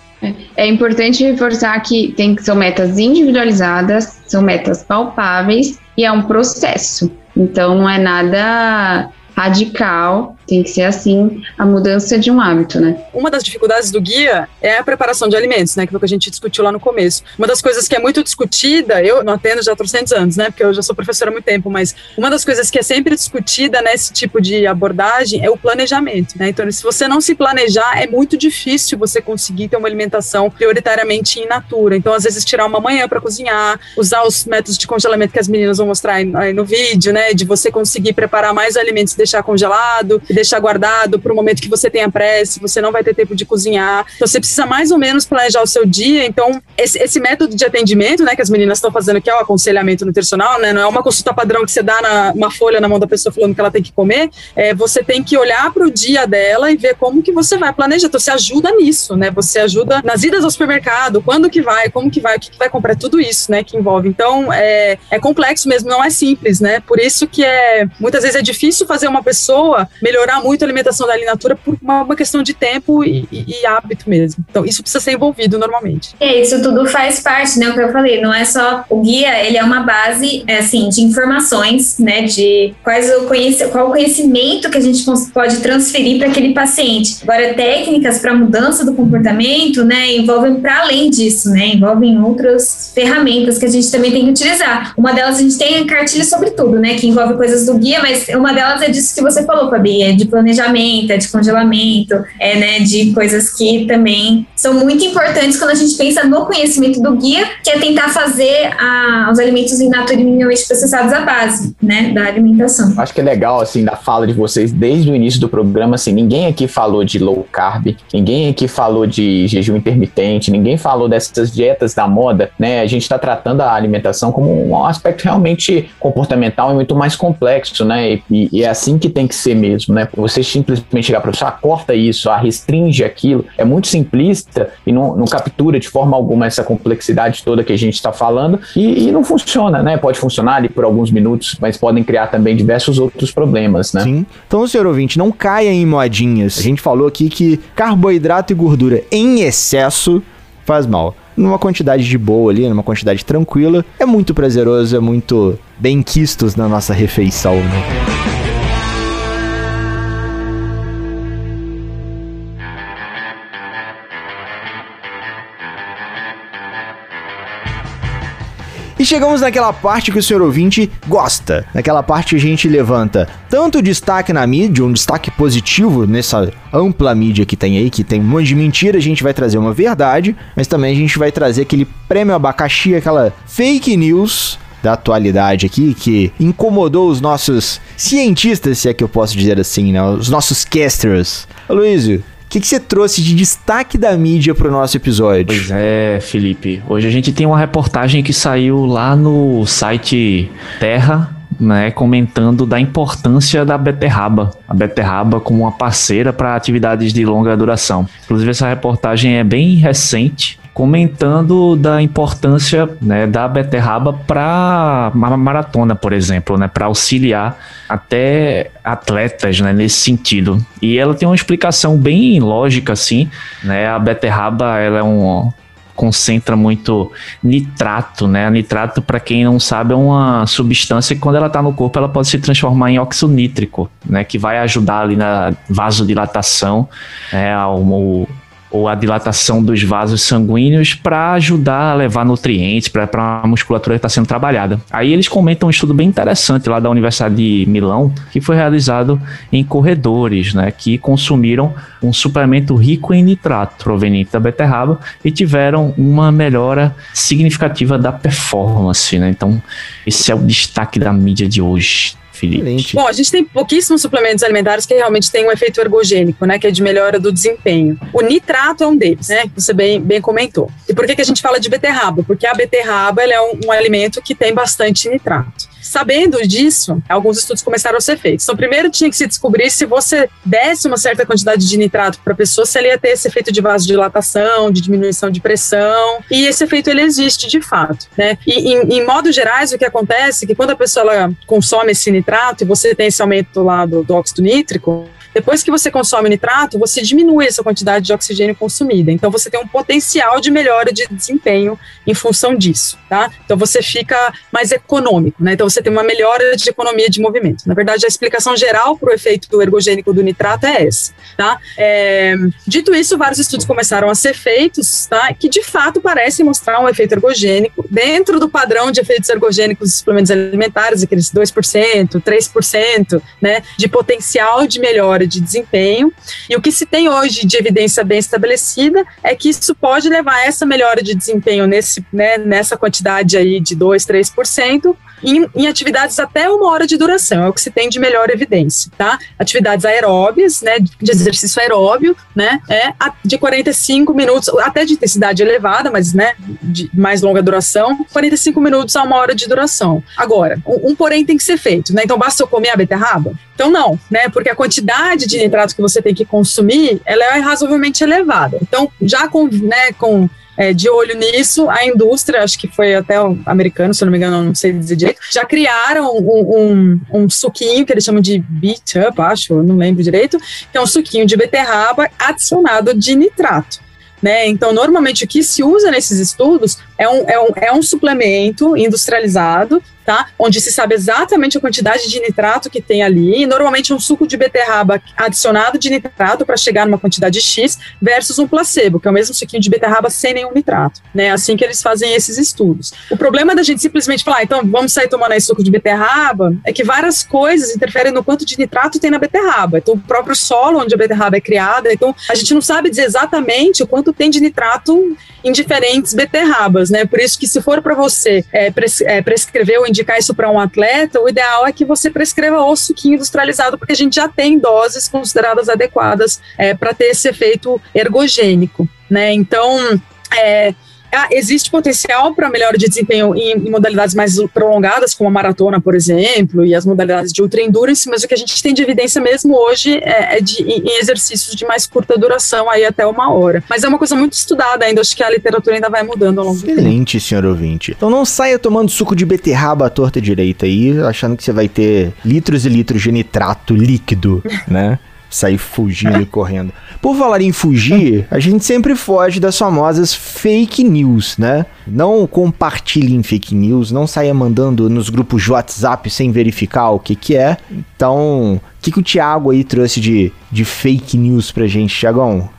Speaker 9: É importante reforçar que tem que são metas individualizadas, são metas palpáveis e é um processo. Então não é nada radical tem que ser assim a mudança de um hábito, né?
Speaker 7: Uma das dificuldades do guia é a preparação de alimentos, né? Que foi o que a gente discutiu lá no começo. Uma das coisas que é muito discutida, eu não atendo já há 300 anos, né? Porque eu já sou professora há muito tempo, mas uma das coisas que é sempre discutida nesse tipo de abordagem é o planejamento, né? Então, se você não se planejar, é muito difícil você conseguir ter uma alimentação prioritariamente in natura. Então, às vezes, tirar uma manhã para cozinhar, usar os métodos de congelamento que as meninas vão mostrar aí no vídeo, né? De você conseguir preparar mais alimentos e deixar congelado, deixar guardado para o momento que você tenha pressa, você não vai ter tempo de cozinhar. Então você precisa mais ou menos planejar o seu dia. Então, esse, esse método de atendimento, né, que as meninas estão fazendo, que é o aconselhamento nutricional, né, não é uma consulta padrão que você dá na, uma folha na mão da pessoa falando que ela tem que comer. É, você tem que olhar para o dia dela e ver como que você vai planejar. Então, você ajuda nisso, né? Você ajuda nas idas ao supermercado, quando que vai, como que vai, o que, que vai comprar, é tudo isso, né, que envolve. Então, é, é complexo mesmo, não é simples, né? Por isso que é muitas vezes é difícil fazer uma pessoa melhorar melhorar muito a alimentação da Natura por uma, uma questão de tempo e, e, e, hábito mesmo. Então, isso precisa ser envolvido normalmente.
Speaker 8: É, isso tudo faz parte, né? O que eu falei, não é só o guia, ele é uma base, é, assim, de informações, né? De quais o conhece, qual o conhecimento que a gente pode transferir para aquele paciente. Agora, técnicas para mudança do comportamento, né? Envolvem para além disso, né? Envolvem outras ferramentas que a gente também tem que utilizar. Uma delas a gente tem a cartilha sobre tudo, né? Que envolve coisas do guia, mas uma delas é disso que você falou, Fabi, é de planejamento, é de congelamento, é né, de coisas que também são muito importantes quando a gente pensa no conhecimento do guia, que é tentar fazer a, os alimentos in natura minimamente processados à base né, da alimentação.
Speaker 4: Acho que é legal, assim, da fala de vocês desde o início do programa, assim, ninguém aqui falou de low carb, ninguém aqui falou de jejum intermitente, ninguém falou dessas dietas da moda, né? A gente está tratando a alimentação como um aspecto realmente comportamental e muito mais complexo, né? E, e, é assim que tem que ser mesmo, né? Você simplesmente chegar para você, ah, corta isso, ah, restringe aquilo, é muito simplista e não, não captura de forma alguma essa complexidade toda que a gente está falando e, e, não funciona, né? Pode funcionar ali por alguns minutos, mas podem criar também diversos outros problemas, né?
Speaker 1: Sim. Então, senhor ouvinte, não caia em modinhas. A gente falou aqui que carboidrato e gordura em excesso faz mal numa quantidade de boa ali, numa quantidade tranquila, é muito prazeroso, é muito bem quistos na nossa refeição, né? E chegamos naquela parte que o senhor ouvinte gosta. Naquela parte que a gente levanta tanto destaque na mídia, um destaque positivo nessa ampla mídia que tem aí, que tem um monte de mentira, a gente vai trazer uma verdade, mas também a gente vai trazer aquele prêmio abacaxi, aquela fake news da atualidade aqui, que incomodou os nossos cientistas, se é que eu posso dizer assim, né? Os nossos casters. Luísio, que, que você trouxe de destaque da mídia para o nosso episódio?
Speaker 2: Pois é, Felipe. Hoje a gente tem uma reportagem que saiu lá no site Terra, né, comentando da importância da beterraba, a beterraba como uma parceira para atividades de longa duração. Inclusive essa reportagem é bem recente, comentando da importância né, da beterraba para maratona, por exemplo, né, para auxiliar até atletas né, nesse sentido. E ela tem uma explicação bem lógica, assim. Né, a beterraba ela é um concentra muito nitrato, né? Nitrato, para quem não sabe, é uma substância que quando ela está no corpo, ela pode se transformar em óxido nítrico, né? Que vai ajudar ali na vasodilatação, né? Ao, ou a dilatação dos vasos sanguíneos para ajudar a levar nutrientes para a musculatura que está sendo trabalhada. Aí eles comentam um estudo bem interessante lá da Universidade de Milão, que foi realizado em corredores, né, que consumiram um suplemento rico em nitrato proveniente da beterraba e tiveram uma melhora significativa da performance. Né? Então, esse é o destaque da mídia de hoje. Felipe?
Speaker 7: Bom, a gente tem pouquíssimos suplementos alimentares que realmente têm um efeito ergogênico, né? Que é de melhora do desempenho. O nitrato é um deles, né? Que você bem, bem comentou. E por que, que a gente fala de beterraba? Porque a beterraba é um, um alimento que tem bastante nitrato. Sabendo disso, alguns estudos começaram a ser feitos. Então, primeiro tinha que se descobrir se você desse uma certa quantidade de nitrato para a pessoa, se ela ia ter esse efeito de vasodilatação, de diminuição de pressão. E esse efeito ele existe de fato, né? E em, em modo gerais, o que acontece é que quando a pessoa ela consome esse nitrato e você tem esse aumento lá do, do óxido nítrico, depois que você consome nitrato, você diminui essa quantidade de oxigênio consumida. Então você tem um potencial de melhora de desempenho em função disso, tá? Então você fica mais econômico, né? Então você tem uma melhora de economia de movimento. Na verdade, a explicação geral para o efeito ergogênico do nitrato é essa, tá? É, dito isso, vários estudos começaram a ser feitos, tá? Que de fato parecem mostrar um efeito ergogênico dentro do padrão de efeitos ergogênicos dos suplementos alimentares, aqueles 2%, 3%, né? De potencial de melhora melhora de desempenho. E o que se tem hoje de evidência bem estabelecida é que isso pode levar a essa melhora de desempenho nesse, né, nessa quantidade aí de 2, 3%, em, em, atividades até uma hora de duração, é o que se tem de melhor evidência, tá? Atividades aeróbias, né, de exercício aeróbio, né, é de 45 minutos, até de intensidade elevada, mas, né, de mais longa duração, 45 minutos a uma hora de duração. Agora, um, um porém tem que ser feito, né, então basta eu comer a beterraba? Então não, né, porque a quantidade de nitrato que você tem que consumir, ela é razoavelmente elevada. Então, já com, né, com é, de olho nisso, a indústria, acho que foi até o americano, se não me engano, não sei dizer direito, já criaram um, um, um suquinho que eles chamam de beat up, acho, não lembro direito, que é um suquinho de beterraba adicionado de nitrato. Né? Então, normalmente o que se usa nesses estudos é um, é um, é um suplemento industrializado tá? Onde se sabe exatamente a quantidade de nitrato que tem ali. E normalmente um suco de beterraba adicionado de nitrato para chegar numa quantidade X versus um placebo, que é o mesmo suquinho de beterraba sem nenhum nitrato, né? Assim que eles fazem esses estudos. O problema da gente simplesmente falar, ah, então vamos sair tomando aí suco de beterraba, é que várias coisas interferem no quanto de nitrato tem na beterraba. Então, o próprio solo onde a beterraba é criada, então a gente não sabe dizer exatamente o quanto tem de nitrato em diferentes beterrabas, né? Por isso que se for para você é, pres é, prescrever ou indicar isso para um atleta, o ideal é que você prescreva o suquinho industrializado, porque a gente já tem doses consideradas adequadas é, para ter esse efeito ergogênico, né? Então, é, ah, existe potencial para melhora de desempenho em, em, modalidades mais prolongadas, como a maratona, por exemplo, e as modalidades de ultra endurance, mas o que a gente tem de evidência mesmo hoje é, é de, em exercícios de mais curta duração, aí até uma hora. Mas é uma coisa muito estudada ainda, acho que a literatura ainda vai mudando ao longo
Speaker 1: do tempo. Excelente, senhor ouvinte. Então não saia tomando suco de beterraba à torta direita aí, achando que você vai ter litros e litros de nitrato líquido, né? sair fugindo e correndo. Por falar em fugir, a gente sempre foge das famosas fake news, né? Não compartilhem fake news, não saia mandando nos grupos de WhatsApp sem verificar o que que é. Então, o que, que o Thiago aí trouxe de, de fake news pra gente, Thiagão?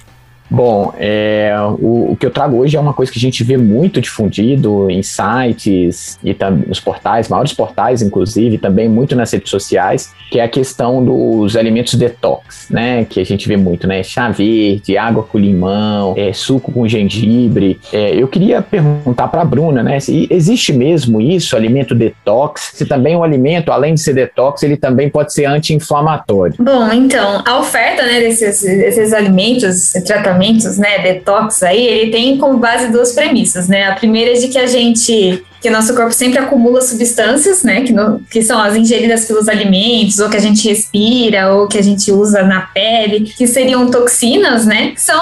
Speaker 4: Bom, é, o, o, que eu trago hoje é uma coisa que a gente vê muito difundido em sites e nos portais, maiores portais, inclusive, também muito nas redes sociais, que é a questão dos alimentos detox, né? Que a gente vê muito, né? Chá verde, água com limão, é, suco com gengibre. É, eu queria perguntar para a Bruna, né? Se existe mesmo isso, alimento detox? Se também o alimento, além de ser detox, ele também pode ser anti-inflamatório?
Speaker 8: Bom, então, a oferta né, desses, desses alimentos, tratamentos tratamentos, né, detox aí, ele tem como base duas premissas, né? A primeira é de que a gente que nosso corpo sempre acumula substâncias, né, que, no, que são as ingeridas pelos alimentos, ou que a gente respira, ou que a gente usa na pele, que seriam toxinas, né, são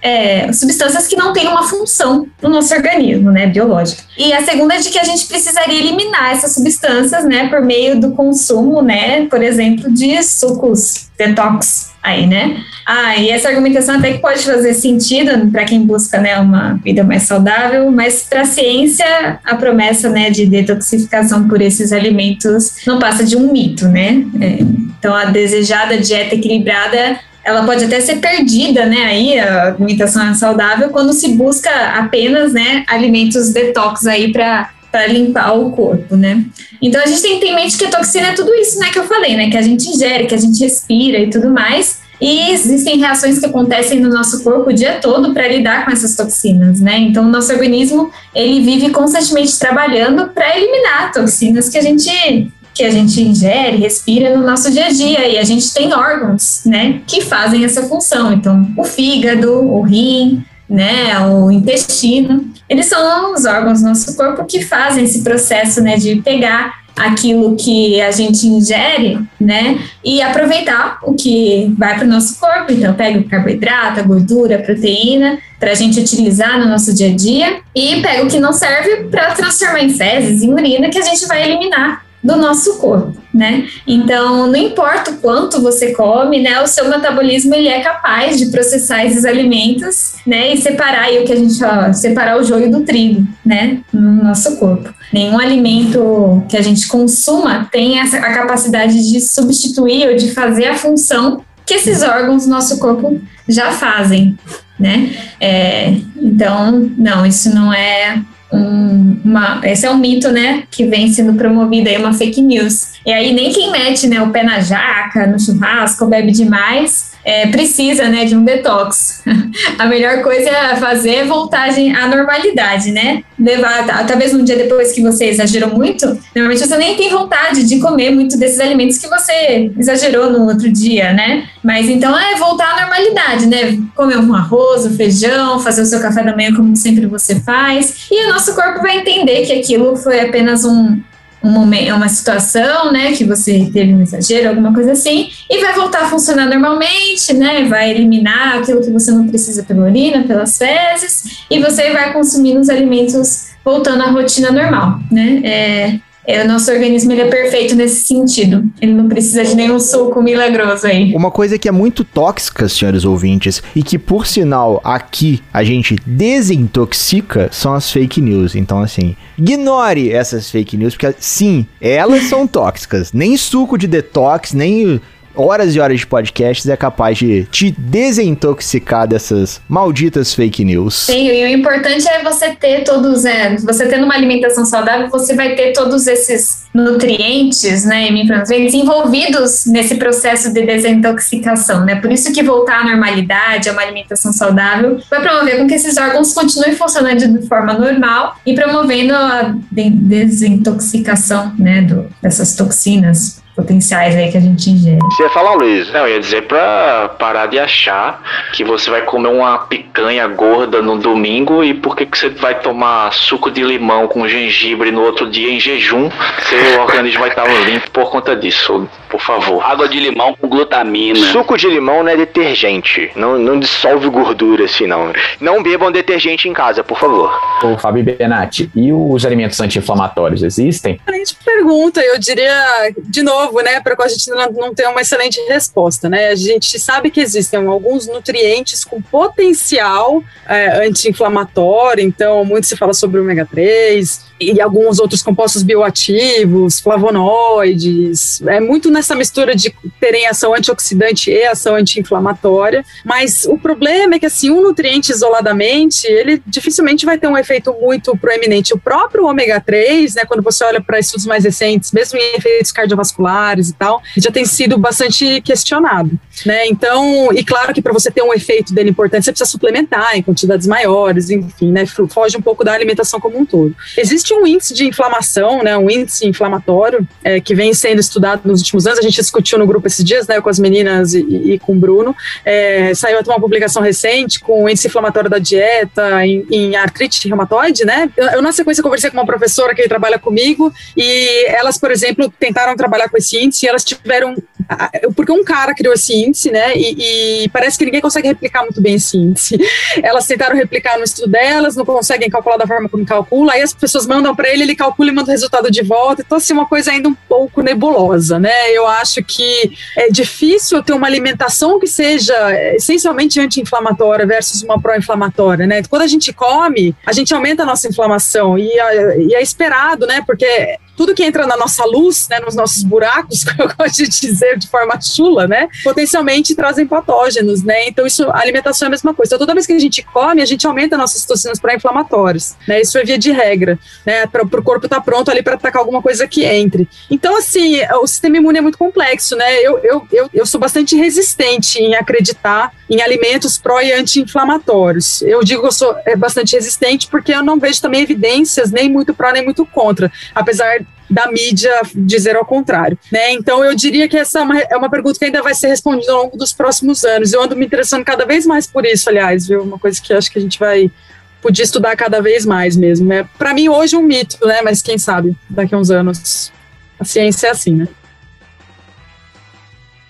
Speaker 8: é, substâncias que não têm uma função no nosso organismo, né, biológica. E a segunda é de que a gente precisaria eliminar essas substâncias, né, por meio do consumo, né, por exemplo, de sucos detox aí, né? Ah, e essa argumentação até que pode fazer sentido para quem busca, né, uma vida mais saudável, mas para a ciência a promessa, né, de detoxificação por esses alimentos não passa de um mito, né? É, então a desejada dieta equilibrada ela pode até ser perdida, né? Aí a alimentação é saudável quando se busca apenas, né, alimentos detox aí para para limpar o corpo, né? Então a gente tem que ter em mente que a toxina é tudo isso, né, que eu falei, né, que a gente ingere, que a gente respira e tudo mais. E existem reações que acontecem no nosso corpo o dia todo para lidar com essas toxinas, né? Então, o nosso organismo ele vive constantemente trabalhando para eliminar toxinas que a gente que a gente ingere, respira no nosso dia a dia e a gente tem órgãos, né, que fazem essa função. Então, o fígado, o rim, né, o intestino, eles são os órgãos do nosso corpo que fazem esse processo, né, de pegar aquilo que a gente ingere, né, e aproveitar o que vai para o nosso corpo. Então, pega o carboidrato, a gordura, a proteína, para a gente utilizar no nosso dia a dia, e pega o que não serve para transformar em fezes, em urina, que a gente vai eliminar do nosso corpo, né? Então, não importa o quanto você come, né? O seu metabolismo ele é capaz de processar esses alimentos, né? E separar aí o que a gente fala, separar o joio do trigo, né? No nosso corpo. Nenhum alimento que a gente consuma tem essa, a capacidade de substituir ou de fazer a função que esses órgãos do nosso corpo já fazem, né? É, então, não, isso não é um, uma, esse é um mito, né, que vem sendo promovido aí, uma fake news. E aí nem quem mete, né, o pé na jaca, no churrasco, bebe demais, é, precisa, né, de um detox. a melhor coisa a fazer é voltar à normalidade, né? Levar, talvez um dia depois que você exagerou muito, normalmente você nem tem vontade de comer muito desses alimentos que você exagerou no outro dia, né? Mas então é voltar à normalidade, né? Comer um arroz, um feijão, fazer o seu café da manhã como sempre você faz. E o nosso corpo vai entender que aquilo foi apenas um, um momento, uma situação, né, que você teve um exagero, alguma coisa assim, e vai voltar a funcionar normalmente, né, vai eliminar aquilo que você não precisa pela urina, pelas fezes, e você vai consumir os alimentos voltando à rotina normal, né, é, É, o nosso organismo ele é perfeito nesse sentido. Ele não precisa de nenhum suco milagroso aí.
Speaker 1: Uma coisa que é muito tóxica, senhores ouvintes, e que por sinal aqui a gente desintoxica são as fake news. Então, assim, ignore essas fake news, porque sim, elas são tóxicas. Nem suco de detox, nem horas e horas de podcasts é capaz de te desintoxicar dessas malditas fake news.
Speaker 8: Sim, e o importante é você ter todos, é, você tendo uma alimentação saudável, você vai ter todos esses nutrientes, né, micronutrientes envolvidos nesse processo de desintoxicação, né? Por isso que voltar à normalidade, a uma alimentação saudável, vai promover com que esses órgãos continuem funcionando de forma normal e promovendo a de- desintoxicação, né, do, dessas toxinas potenciais aí que a gente ingere.
Speaker 6: Você ia falar, Luiz?
Speaker 10: Não, eu ia dizer pra parar de achar que você vai comer uma picanha gorda no domingo e por que, que você vai tomar suco de limão com gengibre no outro dia em jejum, seu organismo vai estar limpo por conta disso, por favor.
Speaker 3: Água de limão com glutamina.
Speaker 6: Suco de limão não é detergente. Não, não dissolve gordura assim, não. Não bebam detergente em casa, por favor.
Speaker 4: Ô, Fábio Benatti, e os alimentos anti-inflamatórios existem?
Speaker 7: Excelente pergunta, eu diria, de novo, né, para a gente não, não ter uma excelente resposta, né? A gente sabe que existem alguns nutrientes com potencial é, anti-inflamatório, então muito se fala sobre o ômega 3 e alguns outros compostos bioativos, flavonoides, é muito nessa mistura de terem ação antioxidante e ação anti-inflamatória, mas o problema é que assim, um nutriente isoladamente, ele dificilmente vai ter um efeito muito proeminente. O próprio ômega 3, né, quando você olha para estudos mais recentes, mesmo em efeitos cardiovasculares e tal, já tem sido bastante questionado, né? Então, e claro que para você ter um efeito dele importante, você precisa suplementar em quantidades maiores, enfim, né, foge um pouco da alimentação como um todo. Existe um índice de inflamação, né, um índice inflamatório é, que vem sendo estudado nos últimos anos. A gente discutiu no grupo esses dias, né, com as meninas e, e com o Bruno. É, saiu até uma publicação recente com o índice inflamatório da dieta em, em artrite reumatoide, né? Eu, eu, na sequência, conversei com uma professora que trabalha comigo e elas, por exemplo, tentaram trabalhar com esse índice e elas tiveram. Porque um cara criou esse índice, né? E, e parece que ninguém consegue replicar muito bem esse índice. Elas tentaram replicar no estudo delas, não conseguem calcular da forma como calcula, aí as pessoas mandam para ele, ele calcula e manda o resultado de volta. Então, assim, uma coisa ainda um pouco nebulosa, né? Eu acho que é difícil ter uma alimentação que seja essencialmente anti-inflamatória versus uma pró-inflamatória, né? Quando a gente come, a gente aumenta a nossa inflamação e, e é esperado, né? Porque tudo que entra na nossa luz, né, nos nossos buracos, como eu gosto de dizer de forma chula, né, potencialmente trazem patógenos, né? Então isso, a alimentação é a mesma coisa. Então, toda vez que a gente come, a gente aumenta nossas toxinas pró-inflamatórias, né? Isso é via de regra, né? Para o corpo estar tá pronto ali para atacar alguma coisa que entre. Então, assim, o sistema imune é muito complexo, né? Eu, eu, eu, eu sou bastante resistente em acreditar em alimentos pró e anti-inflamatórios. Eu digo que eu sou bastante resistente porque eu não vejo também evidências nem muito pró nem muito contra, apesar da mídia dizer ao contrário, né? Então eu diria que essa é uma, é uma pergunta que ainda vai ser respondida ao longo dos próximos anos. Eu ando me interessando cada vez mais por isso, aliás, viu? Uma coisa que acho que a gente vai podia estudar cada vez mais mesmo. Né? Para mim hoje é um mito, né? Mas quem sabe daqui a uns anos a ciência é assim, né?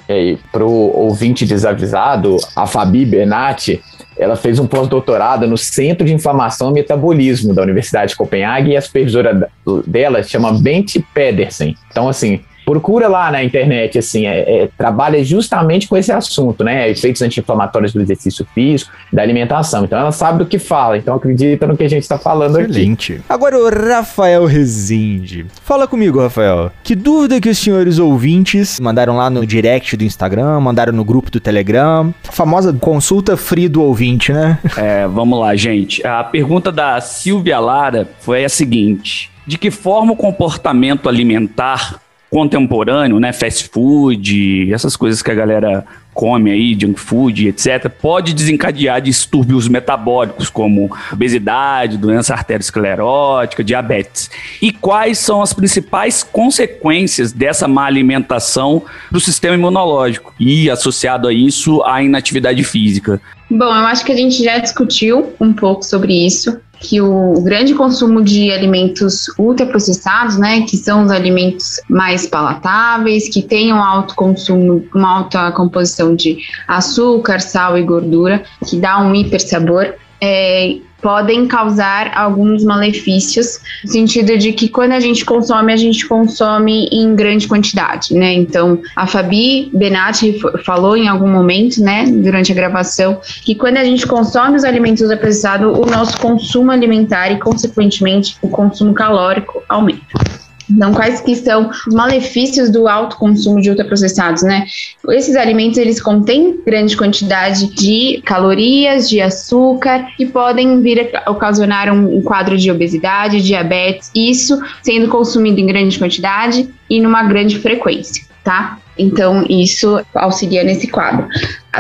Speaker 4: E aí, pro ouvinte desavisado, a Fabi Benatti, ela fez um pós-doutorado no Centro de Inflamação e Metabolismo da Universidade de Copenhague e a supervisora dela chama Bente Pedersen. Então, assim, procura lá na internet, assim, é, é, trabalha justamente com esse assunto, né? Efeitos anti-inflamatórios do exercício físico, da alimentação. Então ela sabe do que fala, então acredita no que a gente está falando
Speaker 1: Excelente.
Speaker 4: aqui.
Speaker 1: Agora o Rafael Rezende. Fala comigo, Rafael. Que dúvida que os senhores ouvintes mandaram lá no direct do Instagram, mandaram no grupo do Telegram. A famosa consulta free do ouvinte, né?
Speaker 3: É, vamos lá, gente. A pergunta da Silvia Lara foi a seguinte: De que forma o comportamento alimentar contemporâneo, né, fast food, essas coisas que a galera come aí, junk food, etc., pode desencadear distúrbios metabólicos como obesidade, doença arteriosclerótica, diabetes. E quais são as principais consequências dessa má alimentação para o sistema imunológico e associado a isso a inatividade física?
Speaker 9: Bom, eu acho que a gente já discutiu um pouco sobre isso que o grande consumo de alimentos ultraprocessados, né, que são os alimentos mais palatáveis, que tenham alto consumo, uma alta composição de açúcar, sal e gordura, que dá um hipersabor, é, podem causar alguns malefícios, no sentido de que quando a gente consome, a gente consome em grande quantidade, né? Então, a Fabi Benatti falou em algum momento, né, durante a gravação, que quando a gente consome os alimentos ultraprocessados, o nosso consumo alimentar e, consequentemente, o consumo calórico aumenta. Então, quais que são os malefícios do alto consumo de ultraprocessados, né? Esses alimentos, eles contêm grande quantidade de calorias, de açúcar, e podem vir a ocasionar um quadro de obesidade, diabetes, isso sendo consumido em grande quantidade e numa grande frequência, tá? Então, isso auxilia nesse quadro.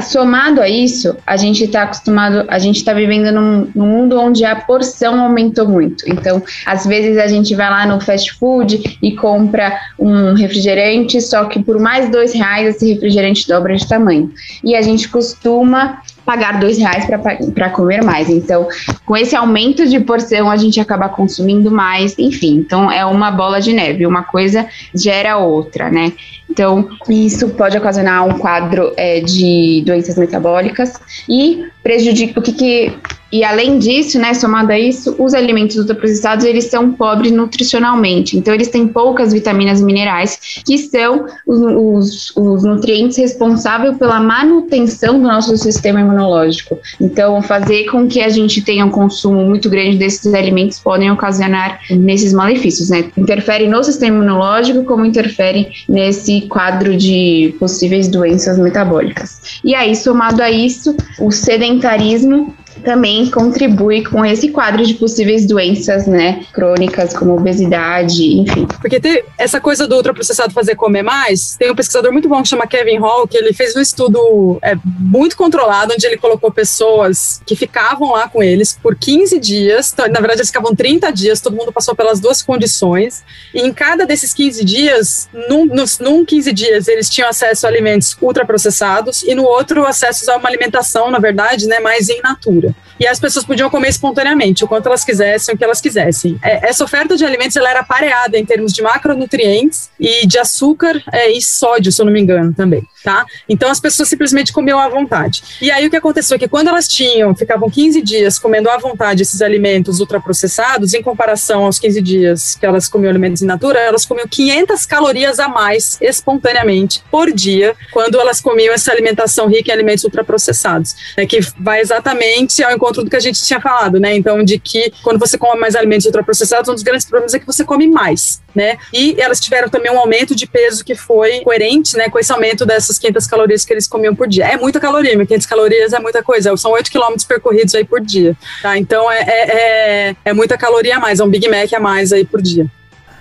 Speaker 9: Somado a isso, a gente está acostumado, a gente está vivendo num, num, mundo onde a porção aumentou muito. Então, às vezes a gente vai lá no fast food e compra um refrigerante, só que por mais dois reais esse refrigerante dobra de tamanho. E a gente costuma pagar dois reais para comer mais. Então, com esse aumento de porção, a gente acaba consumindo mais, enfim. Então, é uma bola de neve, uma coisa gera outra, né? Então, isso pode ocasionar um quadro é, de doenças metabólicas e prejudica o que, que e além disso, né, somado a isso, os alimentos ultraprocessados, eles são pobres nutricionalmente. Então, eles têm poucas vitaminas e minerais, que são os, os, os nutrientes responsáveis pela manutenção do nosso sistema imunológico. Então, fazer com que a gente tenha um consumo muito grande desses alimentos podem ocasionar nesses malefícios, né? Interfere no sistema imunológico, como interfere nesse quadro de possíveis doenças metabólicas. E aí, somado a isso, o sedentarismo também contribui com esse quadro de possíveis doenças, né, crônicas, como obesidade, enfim.
Speaker 7: Porque tem essa coisa do ultraprocessado fazer comer mais, tem um pesquisador muito bom que chama Kevin Hall, que ele fez um estudo é, muito controlado, onde ele colocou pessoas que ficavam lá com eles por 15 dias, então, na verdade eles ficavam 30 dias, todo mundo passou pelas duas condições, e em cada desses 15 dias, num, nos, num 15 dias eles tinham acesso a alimentos ultraprocessados, e no outro acesso a uma alimentação, na verdade, né, mais in natura. E as pessoas podiam comer espontaneamente, o quanto elas quisessem, o que elas quisessem. É, essa oferta de alimentos ela era pareada em termos de macronutrientes e de açúcar é, e sódio, se eu não me engano, também. Tá? Então as pessoas simplesmente comiam à vontade. E aí o que aconteceu é que quando elas tinham, ficavam 15 dias comendo à vontade esses alimentos ultraprocessados, em comparação aos 15 dias que elas comiam alimentos in natura, elas comiam 500 calorias a mais espontaneamente por dia quando elas comiam essa alimentação rica em alimentos ultraprocessados, né, que vai exatamente ao encontro do que a gente tinha falado, né? Então, de que quando você come mais alimentos ultraprocessados, um dos grandes problemas é que você come mais, né? E elas tiveram também um aumento de peso que foi coerente, né, com esse aumento dessas 500 calorias que eles comiam por dia. É muita caloria, 500 calorias é muita coisa, são 8 quilômetros percorridos aí por dia, tá? Então, é, é, é, é muita caloria a mais, é um Big Mac a mais aí por dia.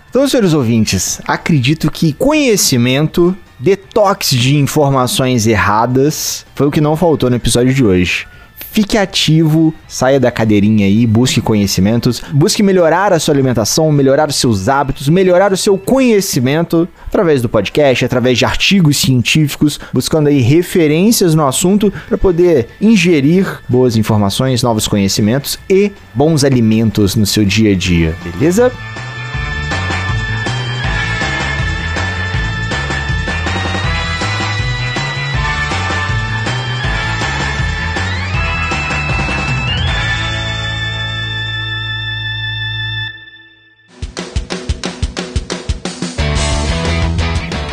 Speaker 1: Então, senhores ouvintes, acredito que conhecimento, detox de informações erradas foi o que não faltou no episódio de hoje. Fique ativo, saia da cadeirinha aí, busque conhecimentos, busque melhorar a sua alimentação, melhorar os seus hábitos, melhorar o seu conhecimento através do podcast, através de artigos científicos, buscando aí referências no assunto para poder ingerir boas informações, novos conhecimentos e bons alimentos no seu dia a dia, beleza?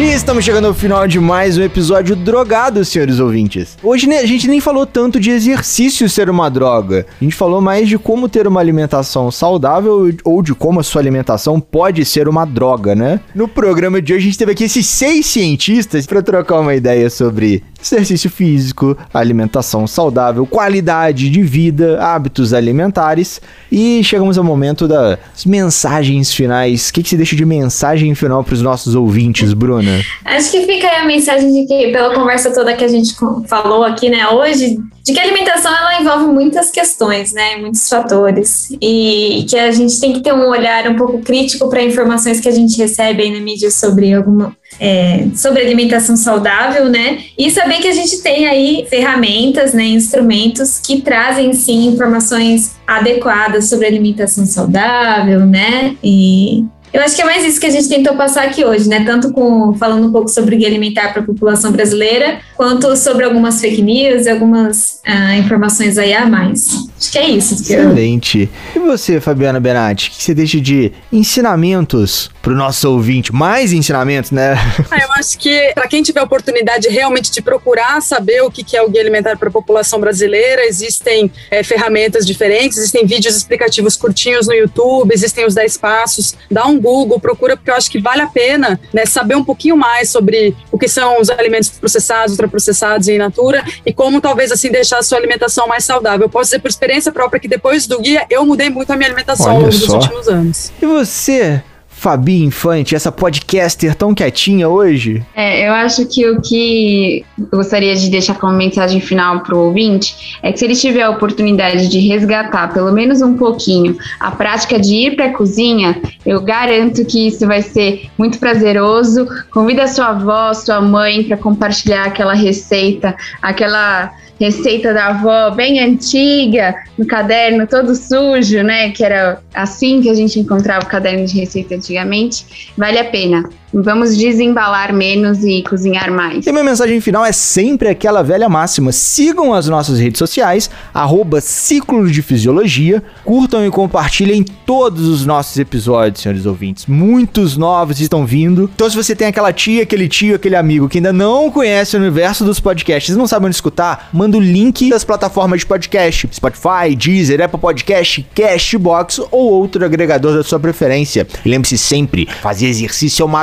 Speaker 1: E estamos chegando ao final de mais um episódio drogado, senhores ouvintes. Hoje né, a gente nem falou tanto de exercício ser uma droga. A gente falou mais de como ter uma alimentação saudável ou de como a sua alimentação pode ser uma droga, né? No programa de hoje a gente teve aqui esses seis cientistas para trocar uma ideia sobre exercício físico, alimentação saudável, qualidade de vida, hábitos alimentares e chegamos ao momento das mensagens finais. O que, que você deixa de mensagem final para os nossos ouvintes, Bruna?
Speaker 8: Acho que fica a mensagem de que, pela conversa toda que a gente falou aqui, né, hoje, de que a alimentação ela envolve muitas questões, né, muitos fatores, e que a gente tem que ter um olhar um pouco crítico para informações que a gente recebe aí na mídia sobre alguma é, sobre alimentação saudável, né, e saber que a gente tem aí ferramentas, né, instrumentos que trazem sim informações adequadas sobre alimentação saudável, né, e eu acho que é mais isso que a gente tentou passar aqui hoje, né? Tanto com falando um pouco sobre guia alimentar para a população brasileira, quanto sobre algumas fake news e algumas ah, informações aí a mais. Acho que é isso.
Speaker 1: Excelente. E você, Fabiana Benatti, o que você deixa de ensinamentos pro nosso ouvinte? Mais ensinamentos, né?
Speaker 7: Ah, eu acho que para quem tiver oportunidade realmente de procurar saber o que que é o guia alimentar para a população brasileira, existem é, ferramentas diferentes, existem vídeos explicativos curtinhos no YouTube, existem os 10 passos. Dá um Google, procura, porque eu acho que vale a pena né, saber um pouquinho mais sobre o que são os alimentos processados, ultraprocessados e in natura e como talvez assim deixar a sua alimentação mais saudável. Eu posso dizer por experiência própria que depois do guia eu mudei muito a minha alimentação ao
Speaker 1: Olha
Speaker 7: dos
Speaker 1: só.
Speaker 7: últimos anos.
Speaker 1: E você, Fabi Infante, essa podcaster tão quietinha hoje?
Speaker 9: É, eu acho que o que eu gostaria de deixar como mensagem final para o ouvinte é que se ele tiver a oportunidade de resgatar pelo menos um pouquinho a prática de ir para a cozinha, eu garanto que isso vai ser muito prazeroso. Convida sua avó, sua mãe para compartilhar aquela receita, aquela receita da avó bem antiga, no caderno todo sujo, né? Que era assim que a gente encontrava o caderno de receita antigamente. Vale a pena. Vamos desembalar menos e cozinhar mais.
Speaker 1: E minha mensagem final é sempre aquela velha máxima. Sigam as nossas redes sociais, arroba Ciclo de Fisiologia, curtam e compartilhem todos os nossos episódios, senhores ouvintes. Muitos novos estão vindo. Então se você tem aquela tia, aquele tio, aquele amigo que ainda não conhece o universo dos podcasts não sabe onde escutar, manda o link das plataformas de podcast. Spotify, Deezer, Apple Podcast, Cashbox ou outro agregador da sua preferência. E lembre-se sempre, fazer exercício é uma